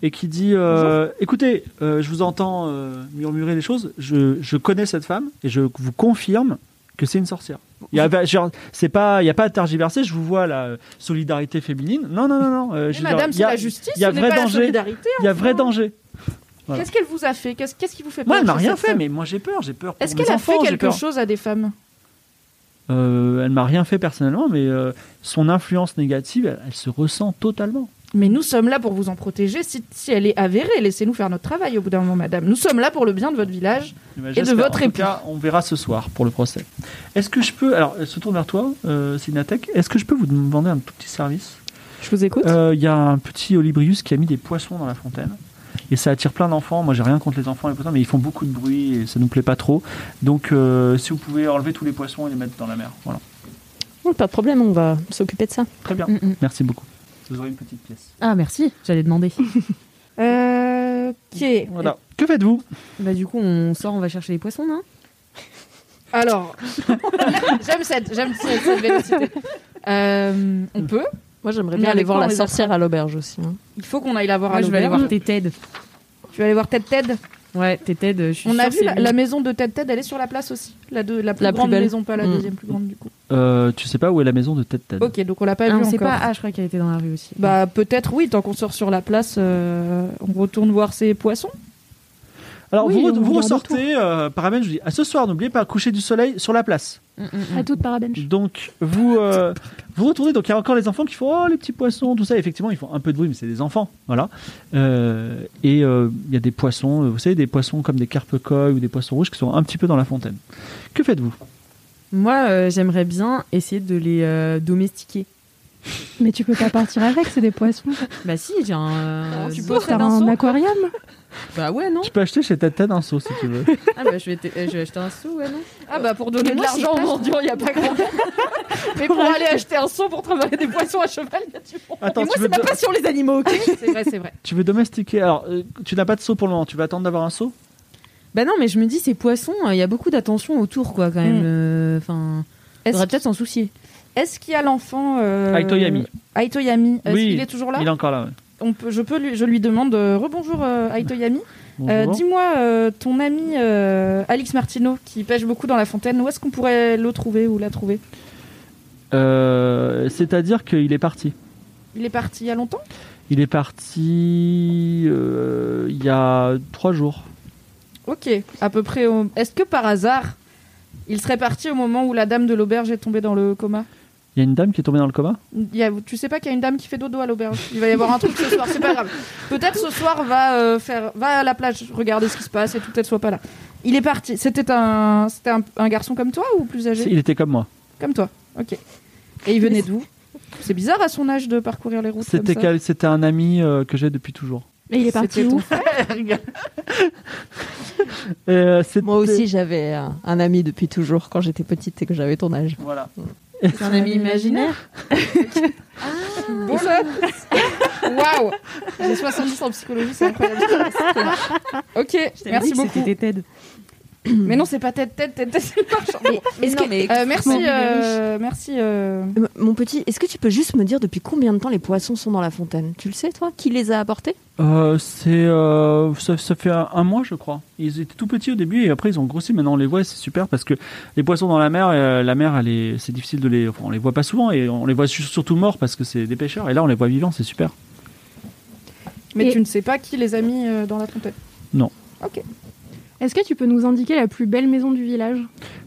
et qui dit euh, écoutez, euh, je vous entends euh, murmurer des choses. Je, je connais cette femme et je vous confirme que c'est une sorcière. Il y a, genre, c'est pas, il y a pas à tergiverser. Je vous vois la solidarité féminine. Non, non, non, non. euh, Mais je madame, il y c'est a- la justice, il y a vrai danger. solidarité. Il y a vrai danger. Voilà. Qu'est-ce qu'elle vous a fait? Qu'est-ce qu'est-ce qui vous fait peur Moi, elle m'a rien fait, mais moi j'ai peur. J'ai peur. Est-ce qu'elle a fait quelque peur. chose à des femmes? Euh, Elle m'a rien fait personnellement, mais euh, son influence négative, elle, elle se ressent totalement. Mais nous sommes là pour vous en protéger. Si, si elle est avérée, laissez-nous faire notre travail au bout d'un moment, madame. Nous sommes là pour le bien de votre village. Eh ben, de j'espère. votre époux. on verra ce soir pour le procès. Est-ce que je peux, alors elle se tourne vers toi, euh, Sinatek, est-ce que je peux vous demander un tout petit service? Je vous écoute. Euh, Il y a un petit Olibrius qui a mis des poissons dans la fontaine. Et ça attire plein d'enfants. Moi, j'ai rien contre les enfants et les poissons, mais ils font beaucoup de bruit et ça nous plaît pas trop. Donc, euh, si vous pouvez enlever tous les poissons et les mettre dans la mer. Voilà. Oh, pas de problème, on va s'occuper de ça. Très bien. Mm, mm. Merci beaucoup. Vous aurez une petite pièce. Ah, merci, j'allais demander. Euh, ok. Voilà. Que faites-vous? Bah, du coup, on sort, on va chercher les poissons, non? Alors, j'aime cette, j'aime cette, cette vélocité. Euh, on peut. Moi, j'aimerais bien aller voir la sorcière à l'auberge aussi. hein. Il faut qu'on aille la voir Moi, à je vais aller l'auberge. voir tes Ted. Tu vas aller voir Ted Ted? Ouais, tes Ted, je suis On a sûre vu c'est la, lui. la maison de Ted Ted, elle est sur la place aussi. La, de, la plus La plus grande belle. maison, pas la Mm. deuxième plus grande du coup. euh, Tu sais pas où est la maison de Ted Ted? Ok, donc on l'a pas Ah, vu on sait encore. pas. Ah, je crois qu'elle était dans la rue aussi. Bah peut-être oui, tant qu'on sort sur la place, euh, on retourne voir ces poissons. Alors, Oui, vous, on vous regarde ressortez, euh, Paramène, je vous dis, à ce soir, n'oubliez pas, coucher du soleil sur la place. Mm, mm, mm. À toute parabench. Donc, vous, euh, vous retournez, donc il y a encore les enfants qui font Oh, les petits poissons, tout ça. Effectivement, ils font un peu de bruit, mais c'est des enfants. Voilà. Euh, et euh, il y a des poissons, euh, vous savez, des poissons comme des carpe-coilles ou des poissons rouges qui sont un petit peu dans la fontaine. Que faites-vous? Moi, euh, j'aimerais bien essayer de les euh, domestiquer. Mais tu peux pas partir avec, c'est des poissons. Bah si, j'ai un. euh, tu peux un seau aquarium Bah ouais, non Tu peux acheter chez Ted un seau si tu veux. Ah bah je vais, euh, je vais acheter un sou, ouais, non Ah bah pour donner de l'argent aux mendiants, il n'y a pas grand Mais pour aller acheter un seau pour travailler des poissons à cheval, il y a du monde. Attends, Et moi, c'est ma passion, les animaux, ok C'est vrai, c'est vrai. tu veux domestiquer. Alors, euh, tu n'as pas de seau pour le moment, tu vas attendre d'avoir un seau? Bah non, mais je me dis, ces poissons, il y a beaucoup d'attention autour, quoi, quand même. Mm. euh, Enfin, Est-ce faudrait peut-être s'en soucier. est-ce qu'il y a l'enfant euh... Aitoyami. Aitoyami, est-ce Oui, qu'il est toujours là? Il est encore là, ouais. On peut, je, peux lui, je lui demande euh, Rebonjour euh, Aitoyami. Euh. Dis-moi, ton ami Alix Martino, qui pêche beaucoup dans la fontaine, où est-ce qu'on pourrait le trouver ou la trouver? C'est-à-dire qu'il est parti. Il est parti il y a longtemps? Il est parti euh, il y a trois jours. Ok, à peu près. au- Est-ce que par hasard, il serait parti au moment où la dame de l'auberge est tombée dans le coma? Il y a une dame qui est tombée dans le coma? Il y a- Tu sais pas qu'il y a une dame qui fait dodo à l'auberge? Il va y avoir un truc ce soir, c'est pas grave. Peut-être ce soir va euh, faire, va à la plage, regarder ce qui se passe et tout peut-être soit pas là. Il est parti. C'était un, c'était un, un garçon comme toi ou plus âgé? Il était comme moi. Comme toi. Ok. Et il venait d'où? C'est bizarre à son âge de parcourir les routes. C'était comme ça. quel- c'était un ami euh, que j'ai depuis toujours. Et il est parti où? Euh, Moi aussi, j'avais un, un ami depuis toujours quand j'étais petite et que j'avais ton âge. Voilà. C'est un ami imaginaire ça Waouh J'ai 70 en psychologie, c'est incroyable. ok, merci beaucoup. C'était Ted. Mais non, c'est pas tête tête tête tête. euh, merci, euh, merci. Mon petit, est-ce que tu peux juste me dire depuis combien de temps les poissons sont dans la fontaine? Tu le sais, toi? Qui les a apportés? Euh, c'est euh, ça, ça fait un, un mois je crois. Ils étaient tout petits au début et après ils ont grossi. Maintenant on les voit et c'est super parce que les poissons dans la mer, euh, la mer elle est, c'est difficile de les, enfin, on les voit pas souvent et on les voit su- surtout morts parce que c'est des pêcheurs et là on les voit vivants, c'est super. Mais Et- tu ne sais pas qui les a mis euh, dans la fontaine? Non. Ok. Est-ce que tu peux nous indiquer la plus belle maison du village?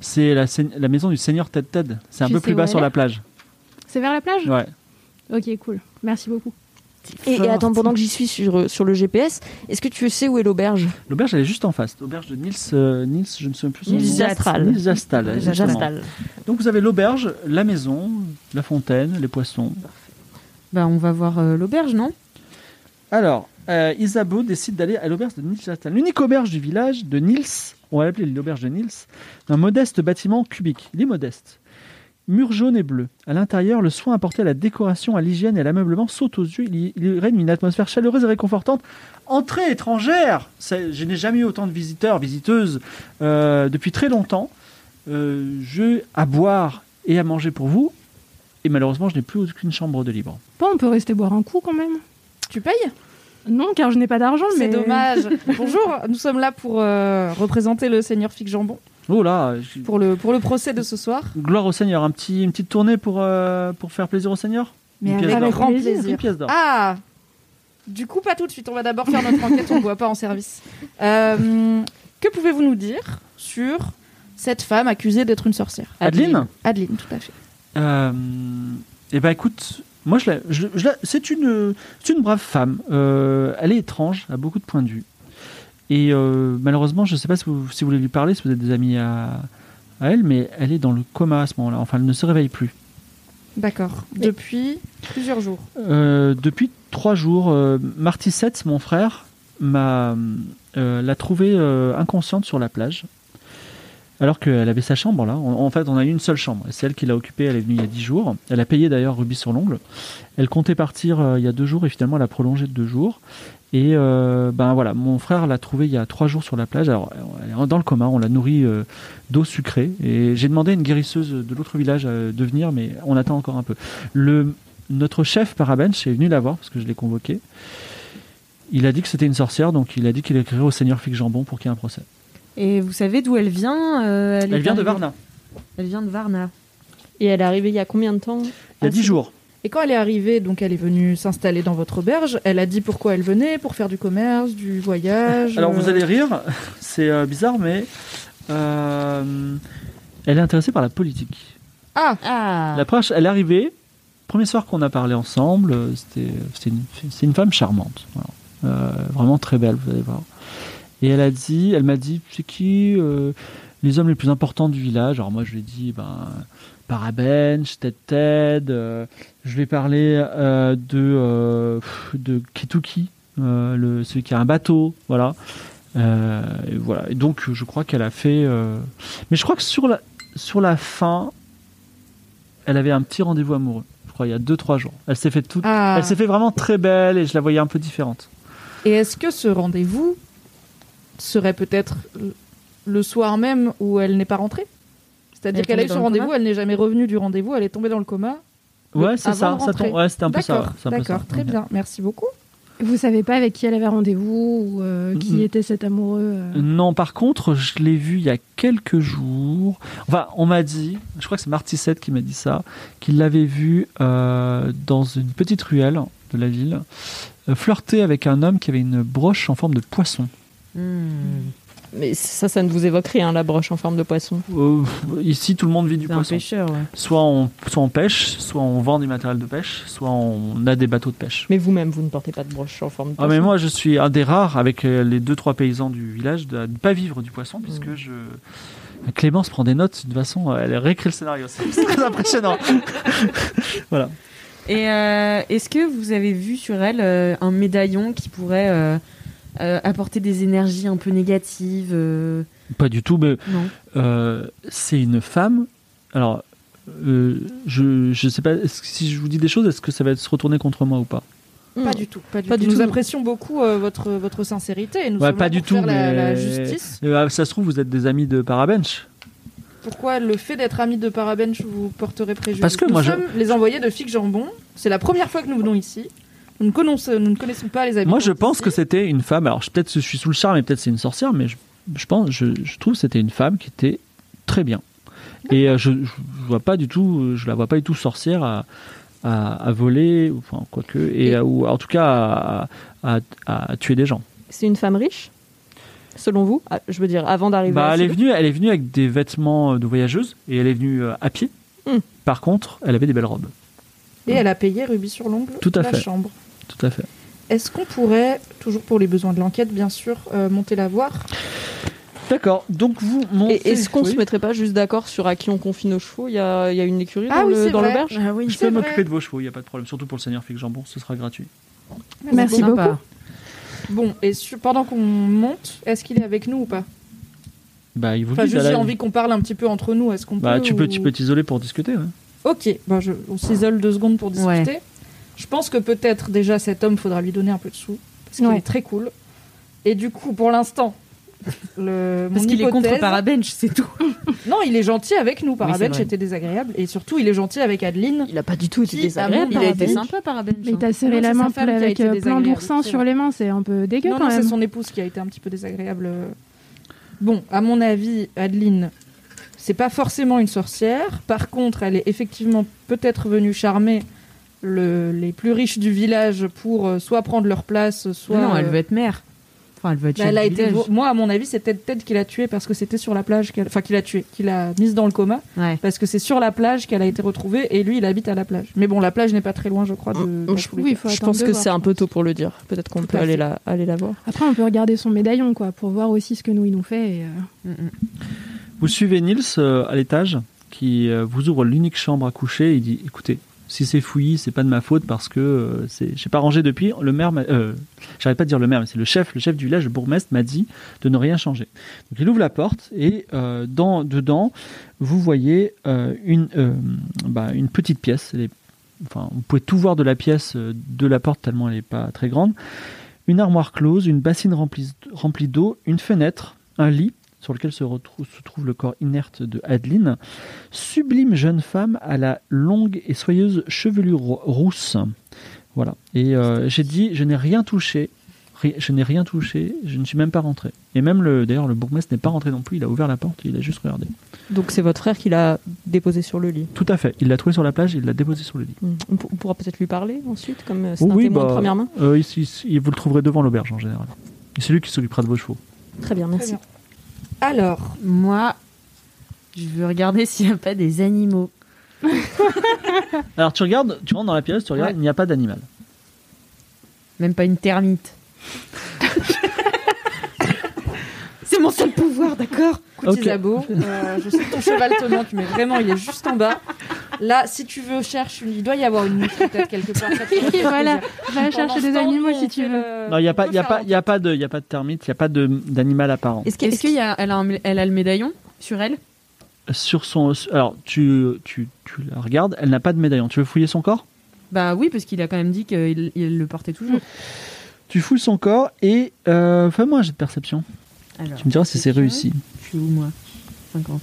C'est la, maison du seigneur Ted Ted. C'est un Tu peu plus bas sur la plage. C'est vers la plage? Ouais. Ok, cool. Merci beaucoup. et, attends, pendant que j'y suis sur, sur le GPS, est-ce que tu sais où est l'auberge? L'auberge elle est juste en face. L'auberge de Nils, euh, Nils, je ne sais plus son Nils nom. Jastral. Nils. Jastal. Donc vous avez l'auberge, la maison, la fontaine, les poissons. Bah on va voir euh, l'auberge, non? Alors, euh, Isabeau décide d'aller à l'auberge de Nils. L'unique auberge du village de Nils, on va l'appeler l'auberge de Nils, un modeste bâtiment cubique. Il est modeste. Mur jaune et bleu. À l'intérieur, le soin apporté à la décoration, à l'hygiène et à l'ameublement saute aux yeux. Il règne une atmosphère chaleureuse et réconfortante. Entrée étrangère Je n'ai jamais eu autant de visiteurs, visiteuses euh, depuis très longtemps. Euh, je à boire et à manger pour vous. Et malheureusement, je n'ai plus aucune chambre de libre. Bon, on peut rester boire un coup quand même. Tu payes? Non, car je n'ai pas d'argent, mais... C'est dommage. Bonjour, nous sommes là pour euh, représenter le seigneur Fig Jambon Oh là, je- pour le, pour le procès de ce soir. gloire au Seigneur. Un petit, une petite tournée pour, euh, pour faire plaisir au Seigneur? Mais Une pièce avec d'or. grand Plaisir. plaisir. Une pièce d'or. Ah Du coup, pas tout de suite. On va d'abord faire notre enquête. On ne boit pas en service. Euh, que pouvez-vous nous dire sur cette femme accusée d'être une sorcière? Adeline? Adeline, tout à fait. Eh ben écoute, moi je la, je, je la- c'est une, brave femme. Euh, elle est étrange, a beaucoup de points de vue. Et euh, malheureusement, je ne sais pas si vous, si vous voulez lui parler, si vous êtes des amis à, à elle, mais elle est dans le coma à ce moment-là. Enfin, elle ne se réveille plus. D'accord. Depuis plusieurs jours. Euh, depuis trois jours, Marty Setz, mon frère, m'a l'a trouvée inconsciente sur la plage. Alors qu'elle avait sa chambre là. En, fait, on a une seule chambre. C'est elle qui l'a occupée. Elle est venue il y a dix jours. Elle a payé d'ailleurs Ruby sur l'ongle. Elle comptait partir euh, il y a deux jours et finalement elle a prolongé de deux jours. Et euh, ben voilà, mon frère l'a trouvée il y a trois jours sur la plage. Alors elle est dans le coma. On l'a nourrie euh, d'eau sucrée. Et j'ai demandé à une guérisseuse de l'autre village de venir, mais on attend encore un peu. Le notre chef Parabench est venu la voir parce que je l'ai convoqué. Il a dit que c'était une sorcière, donc il a dit qu'il écrirait au seigneur Fig Jambon pour qu'il y ait un procès. Et vous savez d'où elle vient euh, Elle vient de Varna, Elle vient de Varna. Et elle est arrivée il y a combien de temps il y a dix jours. Et quand elle est arrivée, donc elle est venue s'installer dans votre auberge, elle a dit pourquoi elle venait, pour faire du commerce, du voyage. Alors vous euh, allez rire, c'est euh, bizarre, mais euh, elle est intéressée par la politique. Ah Ah La elle est arrivée, premier soir qu'on a parlé ensemble, c'était une, c'est une femme charmante, voilà. Euh, vraiment très belle, vous allez voir. Et elle a dit, elle m'a dit, c'est qui euh, les hommes les plus importants du village? Alors moi je lui ai dit, ben Parabench, Ted Ted. euh, je vais parler euh, de euh, de Kituki, euh, le celui qui a un bateau, voilà. Et voilà. Et donc je crois qu'elle a fait, mais je crois que sur la sur la fin, elle avait un petit rendez-vous amoureux. Je crois il y a deux trois jours. Elle s'est fait toute, Ah. elle s'est fait vraiment très belle et je la voyais un peu différente. Et est-ce que ce rendez-vous serait peut-être le soir même où elle n'est pas rentrée C'est-à-dire Elle est qu'elle a eu son rendez-vous, elle n'est jamais revenue du rendez-vous, elle est tombée dans le coma. Ouais, c'est ça. ça tombe- ouais, c'était un peu ça. D'accord, ouais, c'est un peu ça. d'accord, très bien, merci beaucoup. Vous savez pas avec qui elle avait rendez-vous ou euh, qui était cet amoureux euh? Non, par contre, je l'ai vu il y a quelques jours. Enfin, on m'a dit, je crois que c'est Martissette qui m'a dit ça, qu'il l'avait vu euh, dans une petite ruelle de la ville, euh, flirter avec un homme qui avait une broche en forme de poisson. Hmm. Mais ça, ça ne vous évoque rien, la broche en forme de poisson. Euh, ici, tout le monde vit du C'est un poisson. pêcheur, ouais. Soit on, soit on pêche, soit on vend du matériel de pêche, soit on a des bateaux de pêche. Mais vous-même, vous ne portez pas de broche en forme de Ah poisson. mais moi je suis un des rares avec euh, les deux trois paysans du village de ne pas vivre du poisson Mm. puisque je Clémence prend des notes d'une façon euh, elle réécrit le scénario c'est c'est très impressionnant voilà Et euh, est-ce que vous avez vu sur elle euh, un médaillon qui pourrait euh, apporter des énergies un peu négatives euh, pas du tout mais euh, c'est une femme alors euh, je je sais pas si je vous dis des choses est-ce que ça va se retourner contre moi ou pas? Pas du tout, pas du Pas tout. nous apprécions beaucoup euh, votre, votre sincérité. Et nous ouais sommes pas du tout faire la, mais la justice. Euh, ça se trouve vous êtes des amis de Parabench Pourquoi le fait d'être ami de Parabench vous porterait préjudice? Parce que nous moi, je- sommes les envoyés de Fig Jambon. C'est la première fois que nous venons ici. Nous ne connaissons, nous ne connaissons pas les habitants. Moi, je pense que c'était une femme. Alors, peut-être que je suis sous le charme et peut-être c'est une sorcière, mais je, je pense, je, je trouve que c'était une femme qui était très bien. Et euh, je, je vois pas du tout, je la vois pas du tout sorcière à, à, à voler, ou- enfin quoique, et, Et- à- ou en tout cas à, à- à tuer des gens. C'est une femme riche Selon vous? Ah, Je veux dire, avant d'arriver Bah, à elle est venue, elle est venue avec des vêtements de voyageuse et elle est venue euh, à pied. Hmm. Par contre, elle avait des belles robes. Et elle a payé Ruby sur l'ongle Tout à la fait. chambre. Tout à fait. Est-ce qu'on pourrait, toujours pour les besoins de l'enquête, bien sûr, euh, monter la voir? D'accord. Donc vous montez. Et est-ce qu'on Oui. se mettrait pas juste d'accord sur à qui on confie nos chevaux? Il y a, il y a une écurie Ah dans oui, le- dans l'auberge? Ah oui, Je peux m'occuper de vos chevaux, il n'y a pas de problème. Surtout pour le Seigneur Fig Jambon, ce sera gratuit. Merci Sympa. beaucoup. Bon, et pendant qu'on monte, est-ce qu'il est avec nous ou pas? Bah, il vous Enfin, dit, juste la- j'ai envie qu'on parle un petit peu entre nous. Est-ce qu'on Bah, peut tu peux, tu peux t'isoler pour discuter. ouais. Ok, je- on s'isole deux secondes pour discuter. Ouais. Je pense que peut-être déjà cet homme, faudra lui donner un peu de sous. Parce qu'il Ouais. est très cool. Et du coup, pour l'instant, le, Parce mon qu'il est contre hypothèse- Parabench, c'est tout. Non, il est gentil avec nous. Parabench vrai. était désagréable. Et surtout, il est gentil avec Adeline. Il a pas du tout été désagréable. Il a été sympa. Parabench. Mais hein. t'as serré Non, la main avec euh, plein d'oursins sur les mains, c'est un peu dégueu non, quand non, c'est son épouse qui a été un petit peu désagréable. Bon, à mon avis, Adeline, c'est pas forcément une sorcière. Par contre, elle est effectivement peut-être venue charmer le- les plus riches du village pour euh, soit prendre leur place, soit. non, elle euh, veut être mère. Enfin, elle veut être bah, elle a été. Moi, à mon avis, c'est Ted Ted qui l'a tuée parce que c'était sur la plage. qu'elle- Enfin, qui l'a tuée, qui l'a mise dans le coma. Ouais. Parce que c'est sur la plage qu'elle a été retrouvée et lui, il habite à la plage. Mais bon, la plage n'est pas très loin, je crois. De, Mm, je- oui, pense que c'est un peu tôt pour le dire. Peut-être qu'on Tout peut aller la, aller la voir. Après, on peut regarder son médaillon, quoi, pour voir aussi ce que nous il nous fait. et, euh, Mm, mm. Vous suivez Nils euh, à l'étage, qui euh, vous ouvre l'unique chambre à coucher. Il dit écoutez, si c'est fouillis, c'est pas de ma faute parce que euh, c'est, j'ai pas rangé depuis. Le maire, m'a- euh, j'arrive pas à dire le maire, mais c'est le chef, le chef du village, le bourgmestre m'a dit de ne rien changer. Donc il ouvre la porte et euh, dans, dedans, vous voyez une, bah, une petite pièce. Enfin, vous pouvez tout voir de la pièce, de la porte tellement elle n'est pas très grande. Une armoire close, une bassine remplie d'eau, une fenêtre, un lit sur lequel se, retrou- se trouve le corps inerte de Adeline. Sublime jeune femme à la longue et soyeuse chevelure ro- rousse. Voilà. Et euh, j'ai dit, je n'ai rien touché. Je n'ai rien touché, je ne suis même pas rentré. Et même le, d'ailleurs, le bourgmestre n'est pas rentré non plus. Il a ouvert la porte, il a juste regardé. Donc c'est votre frère qui l'a déposé sur le lit. Tout à fait. Il l'a trouvé sur la plage, il l'a déposé sur le lit. Mm. On, pour- on pourra peut-être lui parler ensuite, comme euh, c'est Oh un oui, témoin bah, de première main? euh, ici, ici, vous le trouverez devant l'auberge en général. C'est lui qui s'occupera de vos chevaux. Très bien, merci. bien. Alors, Moi, je veux regarder s'il n'y a pas des animaux. Alors tu regardes, tu rentres dans la pièce, tu regardes, Ouais. il n'y a pas d'animal. Même pas une termite. C'est mon seul pouvoir, d'accord? Écoute Ok. Isabeau, euh, je sais que ton cheval te manque, mais vraiment, il est juste en bas. Là, si tu veux, cherche, une- il doit y avoir une mouche peut-être quelque part. voilà, va chercher des animaux si tu veux. le- Non, il n'y a pas, peut il y a faire pas, il y a pas de, il y a pas de termite, il n'y a pas de d'animal apparent. Est-ce qu'il y a, elle a, un- elle a le médaillon sur elle? Sur son, alors tu, tu, tu la regardes, elle n'a pas de médaillon. Tu veux fouiller son corps? Bah oui, parce qu'il a quand même dit qu'il il le portait toujours. Tu fouilles son corps et euh, fais-moi un jet de perception. Alors, Tu me diras si c'est réussi. Suis où moi 50.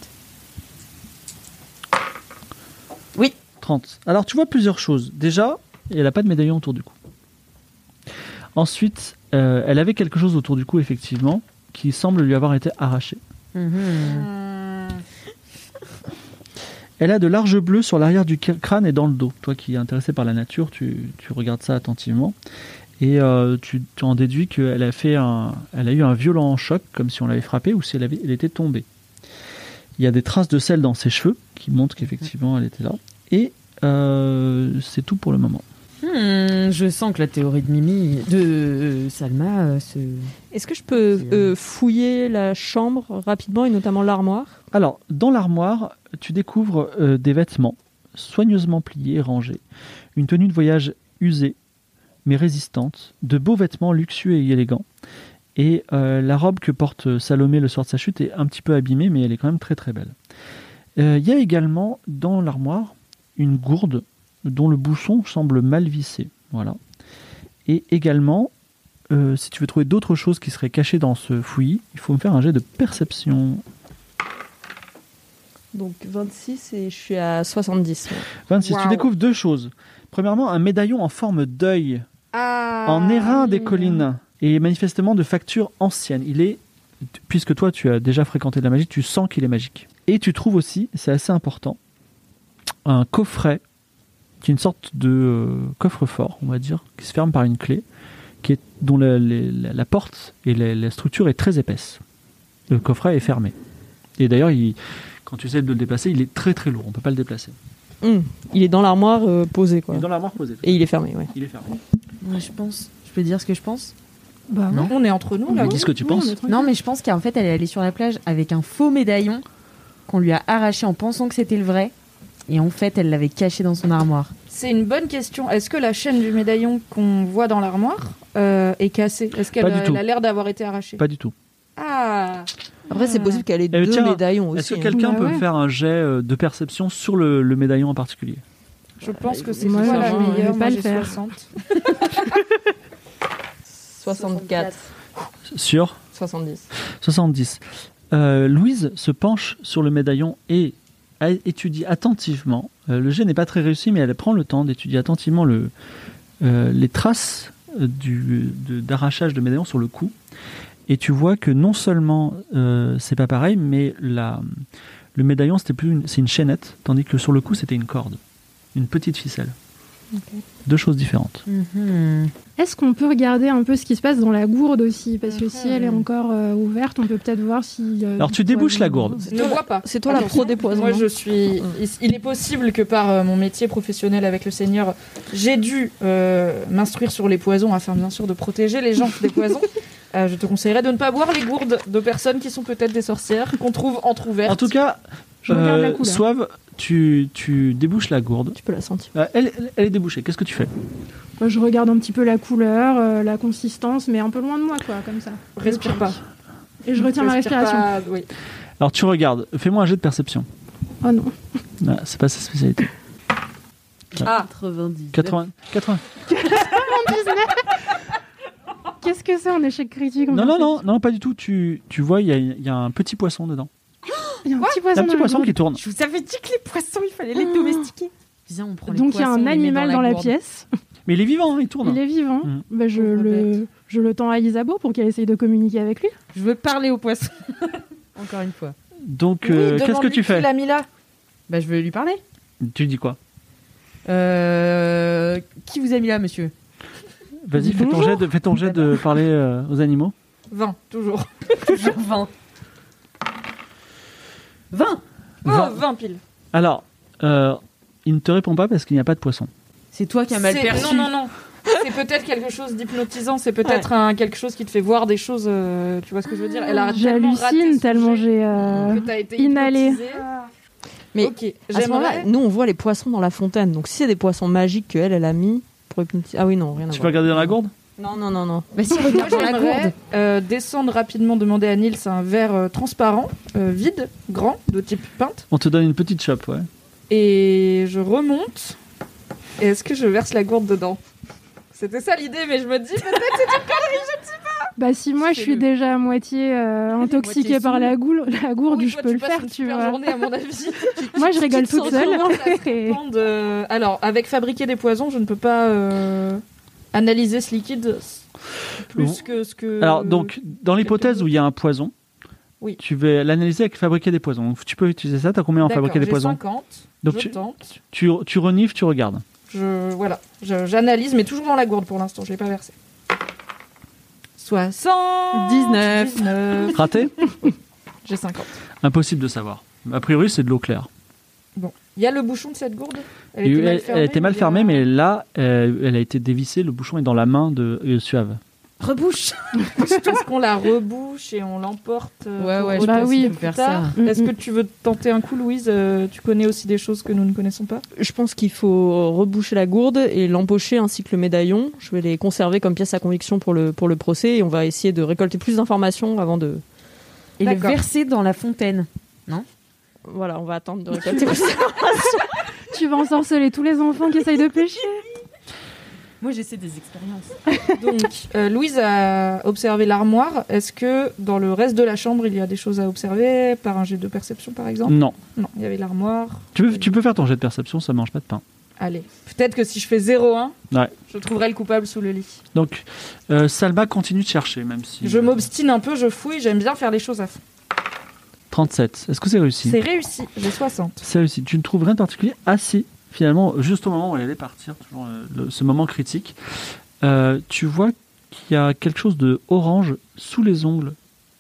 30. Alors tu vois plusieurs choses. Déjà, elle n'a pas de médaillon autour du cou. Ensuite, euh, elle avait quelque chose autour du cou effectivement qui semble lui avoir été arraché. Mhm. Hum, Elle a de larges bleus sur l'arrière du crâne et dans le dos. Toi qui es intéressé par la nature, tu, tu regardes ça attentivement. Et euh, tu, tu en déduis qu'elle a, fait un, elle a eu un violent choc, comme si on l'avait frappée ou si elle, avait, elle était tombée. Il y a des traces de sel dans ses cheveux qui montrent qu'effectivement elle était là. Et euh, c'est tout pour le moment. Hmm, je sens que la théorie de Mimi, de euh, Salma, euh, se... Est-ce que je peux euh, fouiller la chambre rapidement et notamment l'armoire? Alors, dans l'armoire, tu découvres euh, des vêtements soigneusement pliés et rangés, une tenue de voyage usée mais résistante, de beaux vêtements luxueux et élégants. Et euh, la robe que porte Salomé le soir de sa chute est un petit peu abîmée, mais elle est quand même très très belle. Euh, Il y a également dans l'armoire une gourde dont le bouchon semble mal vissé. Voilà. Et également, euh, si tu veux trouver d'autres choses qui seraient cachées dans ce fouillis, il faut me faire un jet de perception. Donc 26 et je suis à 70. moi. 26, tu Waouh. découvres deux choses. Premièrement, un médaillon en forme d'œil Ah, en airain des collines et manifestement de facture ancienne. Il est, puisque toi tu as déjà fréquenté de la magie, tu sens qu'il est magique. Et tu trouves aussi, c'est assez important, un coffret qui est une sorte de euh, coffre-fort, on va dire, qui se ferme par une clé, qui est, dont la, les- la- la porte et la, la structure est très épaisse. Le coffret est fermé. Et d'ailleurs, il- quand tu essaies de le déplacer, il est très très lourd, on peut pas le déplacer. Hum, Il est dans l'armoire euh, posé quoi. Il est dans l'armoire posée. Et il est fermé, ouais. Il est fermé. Je pense... Je peux dire ce que je pense? Bah, Non. On est entre nous là. Mais dis ce que tu penses? Non, mais je pense qu'en fait, elle est allée sur la plage avec un faux médaillon qu'on lui a arraché en pensant que c'était le vrai. Et en fait, elle l'avait caché dans son armoire. C'est une bonne question. Est-ce que la chaîne du médaillon qu'on voit dans l'armoire euh, est cassée? Est-ce qu'elle a, l'air d'avoir été arrachée? Pas du tout. Ah Après, c'est possible qu'elle ait Eh, deux tiens, médaillons aussi. Est-ce que hein. quelqu'un Bah peut ouais. me faire un jet euh, de perception sur le, le médaillon en particulier? Je pense que c'est Moi, la vais meilleure. pas le j'ai faire. 60. 64. Sur 70. 70. Euh, Louise se penche sur le médaillon et étudie attentivement. euh, le jet n'est pas très réussi, mais elle prend le temps d'étudier attentivement le, euh, les traces de- d'arrachage de, médaillon sur le cou. Et tu vois que non seulement euh, c'est pas pareil, mais la, le médaillon c'était plus une- c'est une chaînette, tandis que sur le cou c'était une corde, une petite ficelle. Deux choses différentes. Mhm. Est-ce qu'on peut regarder un peu ce qui se passe dans la gourde aussi? Parce que si elle est encore euh, ouverte, on peut peut-être voir si. euh, Alors, tu débouches poison- la gourde. Ne vois pas. C'est toi la pro des poisons. Moi, non je suis. il- est possible que par euh, mon métier professionnel avec le Seigneur, j'ai dû euh, m'instruire sur les poisons afin bien sûr de protéger les gens des poisons. Euh, je te conseillerais de ne pas boire les gourdes de personnes qui sont peut-être des sorcières qu'on trouve entrouvertes. En tout cas, Je regarde la Euh, couleur. Soave, tu, tu débouches la gourde. Tu peux la sentir. Euh, elle, elle- elle est débouchée. Qu'est-ce que tu fais Moi, je regarde un petit peu la couleur, euh, la consistance, mais un peu loin de moi, quoi, comme ça. Respire pas. Et je retiens ma respiration. pas, oui. Alors tu regardes. Fais-moi un jet de perception. Oh non. Ah, c'est pas sa spécialité. Ah, 90. 80. 80. Qu'est-ce que c'est un échec critique Non, non, non, non, pas du tout. Tu, tu vois, il y a, il y a un petit poisson dedans. Il y a un petit poisson. un petit poisson qui tourne. Je vous avais dit que les poissons, il fallait les domestiquer. Viens, on prend les Donc il y a poissons, un on les met animal dans la, gourde. pièce. Mais il est vivant, hein, il tourne. Il est vivant. Mhm. Bah, je, Pauvre le, je le tends à Isabeau pour qu'elle essaye de communiquer avec lui. Je veux parler aux poissons. Encore une fois. Donc, Oui, euh, qu'est-ce que tu fais l'a mis là Bah, je vais lui parler. Tu dis quoi? Euh, qui vous a mis là, monsieur? Vas-y, fais ton Bonjour. jet de, fais ton jet de parler euh, aux animaux. 20, toujours. Toujours 20. 20 Oh, Vingt. 20 piles. Alors, euh, il ne te répond pas parce qu'il n'y a pas de poisson. C'est toi qui as mal perçu. Non, non, non. C'est peut-être quelque chose d'hypnotisant, c'est peut-être un, quelque chose qui te fait voir des choses. euh, tu vois ce que je veux dire? Elle a J'hallucine tellement j'ai. euh, que inhalé. Mais ok, À ce moment-là, nous, on voit les poissons dans la fontaine. Donc, si c'est des poissons magiques qu'elle, elle a mis pour hypnotiser. Ah oui, non, rien à Tu peux voir. regarder dans la gourde? Non, non, non, non. Bah si, regarde dans la j'aimerais gourde. euh, descendre rapidement, demander à Nils un verre euh, transparent, euh, vide, grand, de type pinte, On te donne une petite chope, ouais. et je remonte. Et est-ce que je verse la gourde dedans? C'était ça l'idée, mais je me dis peut-être. Bah si moi je suis déjà à moitié euh, moitié intoxiquée par la, goule, la gourde, Oui, je toi, peux tu le faire, une tu super vois. journée, à mon avis. Moi je rigole toute seule. de- Alors, avec fabriquer des poisons, je ne peux pas euh, analyser ce liquide plus que ce que. Alors, donc, dans l'hypothèse où il y a un poison, Oui. tu vas l'analyser avec fabriquer des poisons. Donc, tu peux utiliser ça. T'as combien en fabriquer des poisons 50. Donc, je tu, tente. tu, tu renifles, tu regardes. Je, voilà, Je- j'analyse, mais toujours dans la gourde pour l'instant, je l'ai pas versé. 60 19. 19. Raté J'ai 50. Impossible de savoir. A priori, c'est de l'eau claire. Bon. Il y a le bouchon de cette gourde? Elle, était mal fermée, elle était mal il y a- fermée, mais là, euh, elle a été dévissée. Le bouchon est dans la main de euh, Suave. Rebouche. Est-ce qu'on la rebouche et on l'emporte euh, Ouais, pour ouais, je faut plus faire tard ça. Est-ce que tu veux tenter un coup, Louise? Euh, Tu connais aussi des choses que nous ne connaissons pas? Je pense qu'il faut reboucher la gourde et l'empocher ainsi que le médaillon. Je vais les conserver comme pièce à conviction pour le, pour le procès et on va essayer de récolter plus d'informations avant de. Et le D'accord. verser dans la fontaine. Voilà, on va attendre de récolter. Tu vas ensorceler tous les enfants qui essayent de pêcher. Moi, j'essaie des expériences. Donc, euh, Louise a observé l'armoire. Est-ce que dans le reste de la chambre, il y a des choses à observer par un jet de perception, par exemple? Non. Non, il y avait l'armoire. Tu peux, tu peux faire ton jet de perception, ça mange pas de pain. Allez, peut-être que si je fais 0-1, Ouais. je trouverai le coupable sous le lit. Donc, euh, Salma continue de chercher, même si. Je m'obstine un peu, je fouille, j'aime bien faire les choses à fond. 37. Est-ce que c'est réussi C'est réussi, j'ai 60. C'est réussi. Tu ne trouves rien de particulier Ah si, finalement, juste au moment où elle allait partir, toujours euh, le- ce moment critique, euh, tu vois qu'il y a quelque chose de orange sous les ongles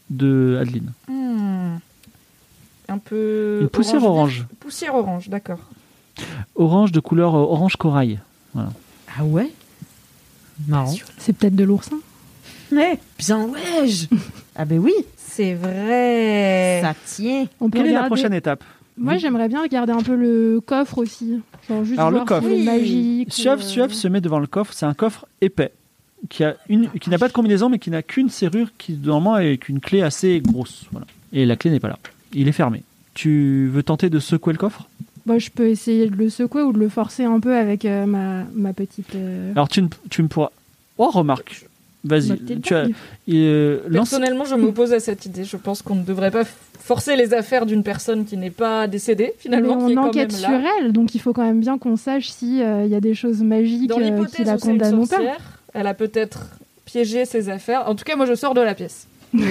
de Adeline. Hmm. Un peu. Une poussière orange. vif. Poussière orange, d'accord. Orange de couleur euh, orange corail. Ah ouais? Marrant. C'est peut-être de l'oursin? Ouais. Bien ouais. ah ben oui. C'est vrai. Ça tient. On peut Quelle est la regarder- prochaine étape? Moi j'aimerais bien regarder un peu le coffre aussi. Genre juste Alors, le voir coffre. s'il est Oui. magique. Suave, euh, Suave se met devant le coffre. C'est un coffre épais qui a une, qui n'a pas de combinaison, mais qui n'a qu'une serrure qui normalement avec une clé assez grosse. Voilà. Et la clé n'est pas là. Il est fermé. Tu veux tenter de secouer le coffre? Bah, je peux essayer de le secouer ou de le forcer un peu avec euh, ma, ma petite. euh, Alors tu ne, tu ne pourras. Oh remarque. Vas-y. bague. euh, Personnellement, je m'oppose à cette idée. Je pense qu'on ne devrait pas forcer les affaires d'une personne qui n'est pas décédée, Mais finalement. qui est on quand enquête même sur là. elle, donc il faut quand même bien qu'on sache s'il y a des choses magiques Dans euh, qui l'hypothèse la où c'est une condamnent ou pas. elle a peut-être piégé ses affaires. En tout cas, moi, je sors de la pièce. Il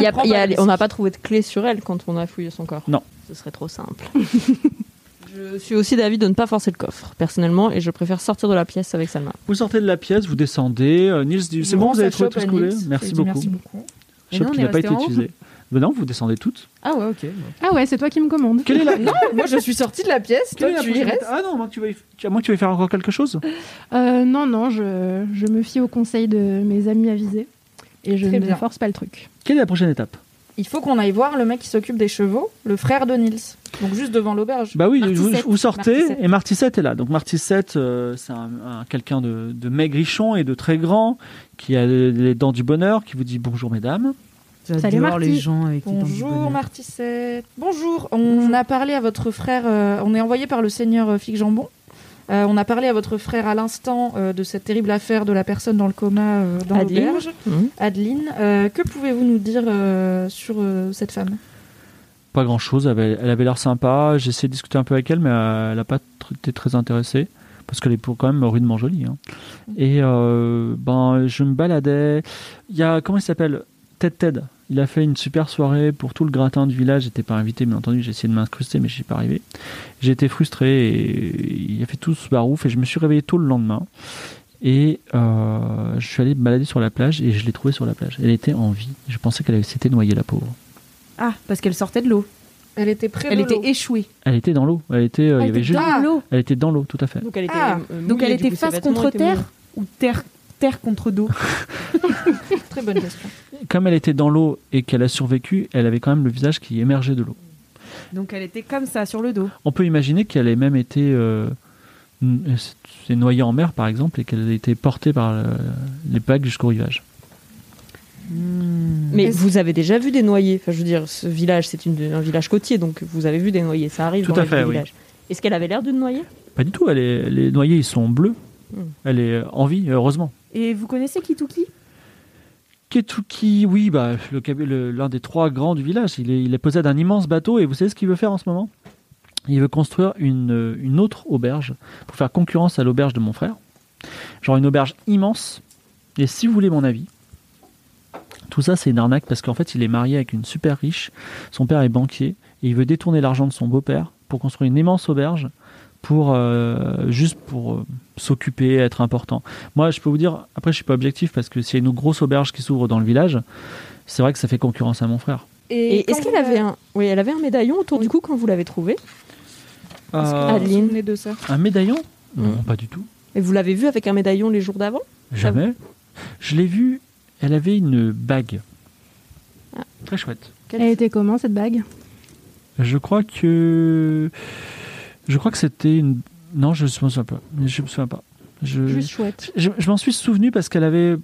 y a- Prends il y a- pas de on n'a pas trouvé de clé sur elle quand on a fouillé son corps. Non. Ce serait trop simple. je suis aussi d'avis de ne pas forcer le coffre, personnellement, et je préfère sortir de la pièce avec Salma. Vous sortez de la pièce, vous descendez. euh, Nils dit C'est bon, vous avez trouvé tout ce que vous voulez. Merci beaucoup. Merci beaucoup. On qui n'a pas été utilisée. Ben non, vous descendez toutes. Ah ouais, ok. Ah ouais, c'est toi qui me commande. Quelle est la. Non, moi, je suis sortie de la pièce. Quelle Toi, est la tu y restes. Ah non, moi tu vas y- tu- à moins que tu veuilles faire encore quelque chose. Euh, non, non, je, je me fie au conseil de mes amis avisés et je Très ne bien. force pas le truc. Quelle est la prochaine étape? Il faut qu'on aille voir le mec qui s'occupe des chevaux, le frère de Nils. Donc juste devant l'auberge. Bah oui, vous, sortez Martissette. et Martissette est là. Donc Martissette, euh, c'est un, un- quelqu'un de, de maigrichon et de très grand, qui a les, les dents du bonheur, qui vous dit bonjour mesdames. Marty. les gens avec Bonjour. Martissette. Bonjour. On a parlé à votre frère. euh, on est envoyé par le seigneur euh, Fig Jambon. Euh, on a parlé à votre frère à l'instant euh, de cette terrible affaire de la personne dans le coma euh, dans Adeline. l'auberge. Mhm. Adeline, euh, que pouvez-vous nous dire euh, sur euh, cette femme? Pas grand chose, elle avait elle avait l'air sympa. J'ai essayé de discuter un peu avec elle, mais euh, elle n'a pas tr- été très intéressée. Parce qu'elle est pour- quand même rudement jolie. hein. Et euh, ben, je me baladais. Il y a, comment il s'appelle? Ted Ted. Il a fait une super soirée pour tout le gratin du village. J'étais pas invité, bien entendu. J'ai essayé de m'incruster, mais je suis pas arrivé. J'ai été frustré et il a fait tout ce barouf. Et je me suis réveillé tôt le lendemain. Et euh, je suis allé me balader sur la plage et je l'ai trouvée sur la plage. Elle était en vie. Je pensais qu'elle avait- s'était noyée, la pauvre. Ah, parce qu'elle sortait de l'eau. Elle était près Elle de était l'eau. échouée. Elle était dans l'eau. Elle était, euh, il y avait juste- dans l'eau. Elle était dans l'eau, tout à fait. Donc elle était, Ah, euh, Donc mouillée, elle du était coup, ses face vêtements contre étaient terre mouillés. ou terre, terre contre dos Très bonne question. Comme elle était dans l'eau et qu'elle a survécu, elle avait quand même le visage qui émergeait de l'eau. Donc elle était comme ça, sur le dos. On peut imaginer qu'elle ait même été euh, noyée en mer, par exemple, et qu'elle ait été portée par euh, les vagues jusqu'au rivage. Mais Est-ce- vous avez déjà vu des noyés Enfin, je veux dire, ce village, c'est une- un village côtier, donc vous avez vu des noyés. Ça arrive Tout dans à fait, oui. Est-ce qu'elle avait l'air d'une noyée Pas du tout. Elle est- les noyés, ils sont bleus. Hmm. Elle est en vie, heureusement. Et vous connaissez Kituki? Ketuki, oui, bah, l'un des trois grands du village. Il, possède un immense bateau et vous savez ce qu'il veut faire en ce moment? Il veut construire une, une autre auberge pour faire concurrence à l'auberge de mon frère. Genre une auberge immense. Et si vous voulez mon avis, tout ça c'est une arnaque parce qu'en fait il est marié avec une super riche. Son père est banquier et il veut détourner l'argent de son beau-père pour construire une immense auberge pour euh, juste pour euh, s'occuper, être important. Moi, je peux vous dire, après, je suis pas objectif parce que s'il y a une grosse auberge qui s'ouvre dans le village, c'est vrai que ça fait concurrence à mon frère. Et, est-ce qu'elle avait un, oui, elle avait un médaillon autour du cou quand vous l'avez trouvé? Euh, Adeline. souvenez de ça un médaillon? Non, pas du tout. Et vous l'avez vu avec un médaillon les jours d'avant? Jamais. Je l'ai vue, elle avait une bague. Ah. Très chouette. Elle était comment cette bague? Je crois que. Je crois que c'était une. Non, je me souviens pas. Je me souviens pas. Je, Juste chouette. je, je m'en suis souvenu parce qu'elle avait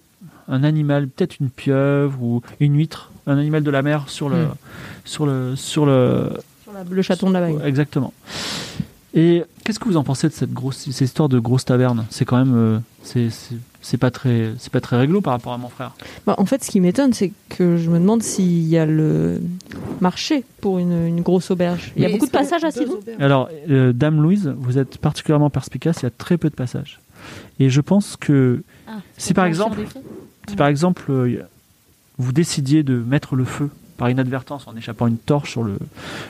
un animal, peut-être une pieuvre ou une huître, un animal de la mer sur le, Mm. sur le, sur le, Sur la- le chaton de la. Ouais, Exactement. Et qu'est-ce que vous en pensez de cette grosse, cette histoire de grosse taverne? C'est quand même, euh, c'est, c'est, c'est pas très, c'est pas très réglo par rapport à mon frère. Bah, en fait, ce qui m'étonne, c'est que je me demande s'il y a le marché pour une, une grosse auberge. Il y a Mais beaucoup de passages à auberges? Alors, euh, Dame Louise, vous êtes particulièrement perspicace. Il y a très peu de passages. Et je pense que Si par exemple- si par exemple euh, vous décidiez de mettre le feu par inadvertance en échappant une torche sur le,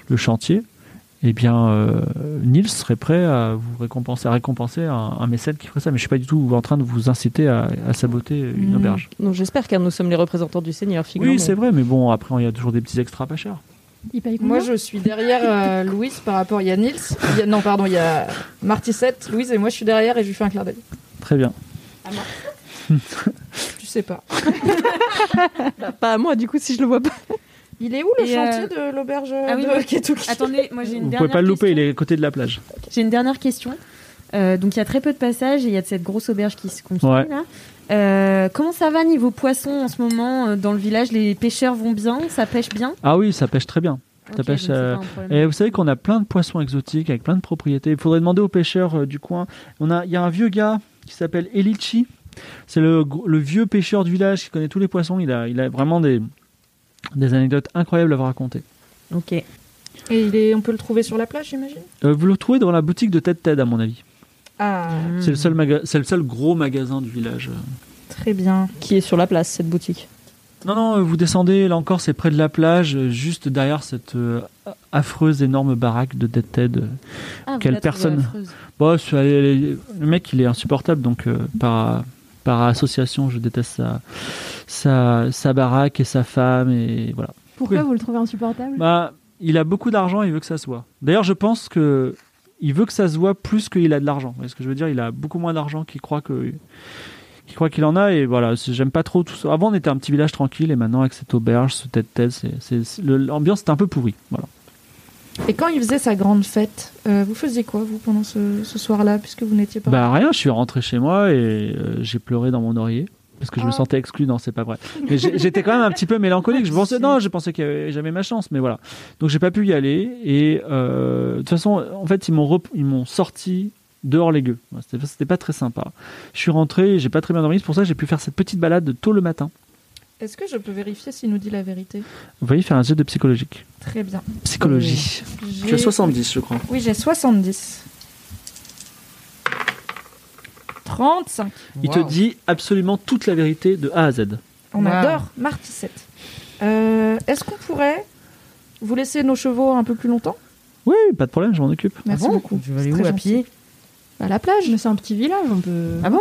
le chantier, eh bien, euh, Nils serait prêt à vous récompenser, à récompenser un, un mécène qui ferait ça. Mais je suis pas du tout en train de vous inciter à, à saboter une Mm. auberge. Donc j'espère car nous sommes les représentants du Seigneur. figurons-nous. Oui, c'est vrai, mais bon, après, il y a toujours des petits extras pas chers. Il paye combien Moi, je suis derrière euh, Louise par rapport. Il y a Nils. il y a- non, pardon, il y a Martissette, Louise et moi, je suis derrière et je lui fais un clin d'œil. Très bien. Tu sais pas. Bah, pas à moi, du coup, si je le vois pas. Il est où le Et, chantier euh, de l'auberge ah oui, de. Ketuki Attendez, moi j'ai une Vous dernière pouvez pas le louper, question. il est à côté de la plage. J'ai une dernière question. Euh, donc il y a très peu de passages et il y a de cette grosse auberge qui se construit Ouais. là. Euh, comment ça va niveau poisson en ce moment euh, dans le village? Les pêcheurs vont bien? Ça pêche bien? Ah oui, ça pêche très bien. Ça Ok, pêche, euh. Et vous savez qu'on a plein de poissons exotiques avec plein de propriétés. Il faudrait demander aux pêcheurs euh, du coin. On a, il y a un vieux gars qui s'appelle Elichi. C'est le, le vieux pêcheur du village qui connaît tous les poissons. Il a, il a vraiment des, des anecdotes incroyables à vous raconter. Ok. Et il est, on peut le trouver sur la plage, j'imagine? Euh, vous le trouvez dans la boutique de Ted Ted, à mon avis. Ah, C'est le seul maga- c'est le seul gros magasin du village. très bien. Qui est sur la place, cette boutique? Non, non, euh, vous descendez, là encore, c'est près de la plage, euh, juste derrière cette euh, affreuse énorme baraque de Ted Ted. Ah, Quelle personne. Bon, est- le mec, il est insupportable, donc euh, par, par association, je déteste sa, sa, sa baraque et sa femme, et voilà. Pourquoi Oui. vous le trouvez insupportable? Bah, il a beaucoup d'argent, il veut que ça se voit. D'ailleurs, je pense que il veut que ça se voit plus qu'il a de l'argent. Vous voyez ce que je veux dire? Il a beaucoup moins d'argent qu'il croit que qui croit qu'il en a et voilà, j'aime pas trop tout ça. Avant, on était un petit village tranquille et maintenant, avec cette auberge, ce tête-tête, c'est, c'est- l'ambiance est un peu pourrie. Voilà. Et quand il faisait sa grande fête, euh, vous faisiez quoi, vous, pendant ce, ce soir-là, puisque vous n'étiez pas Bah rien, je suis rentré chez moi et euh, j'ai pleuré dans mon oreiller parce que je me Ah. sentais exclu. Non, c'est pas vrai. Mais j'étais quand même un petit peu mélancolique. Je pensais non, je pensais qu'il y avait jamais ma chance, mais voilà. Donc j'ai pas pu y aller et euh, de toute façon, en fait, ils m'ont rep- ils m'ont sorti dehors les gueux. C'était pas très sympa. Je suis rentré, j'ai pas très bien dormi. C'est pour ça que j'ai pu faire cette petite balade tôt le matin. Est-ce que je peux vérifier s'il nous dit la vérité? Vous voyez faire un jet de psychologique. Très bien. Psychologie. Tu J'ai- as 70, je crois. Oui, j'ai 70. 35. Il te dit absolument toute la vérité de A à Z. On Wow. adore Martissette. Euh, Est-ce qu'on pourrait vous laisser nos chevaux un peu plus longtemps? Oui, pas de problème, je m'en occupe. Merci Ah bon? beaucoup. Tu vas aller C'est où très à gentil. pied? À la plage. Mais c'est un petit village, on peut. Ah bon?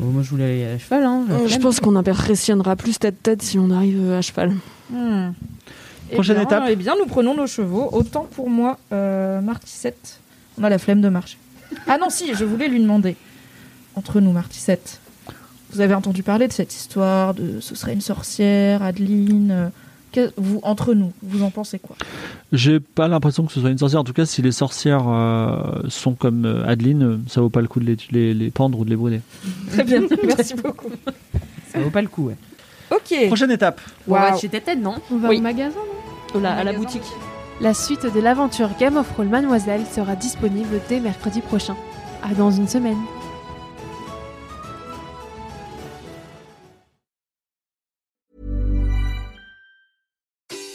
Moi, je voulais aller à cheval. Hein. Euh, je pense qu'on impressionnera plus tête-tête si on arrive euh, à cheval. Hmm. Eh Prochaine bien, étape. Eh bien, nous prenons nos chevaux. Autant pour moi, euh, Martissette, on a la flemme de marcher. Ah non, si, je voulais lui demander. Entre nous, Martissette, vous avez entendu parler de cette histoire de ce serait une sorcière, Adeline euh, que- vous, Entre nous, vous en pensez quoi? J'ai pas l'impression que ce soit une sorcière. En tout cas, si les sorcières euh, sont comme euh, Adeline, euh, ça vaut pas le coup de les, les- les pendre ou de les brûler. Très bien, merci beaucoup. Ça vaut pas le coup, ouais. Ok. Prochaine étape. On va chez Tête, non? On va Oui. au magasin non? Là, à la boutique. La suite de l'aventure Game of Roll Mademoiselle sera disponible dès mercredi prochain. À dans une semaine.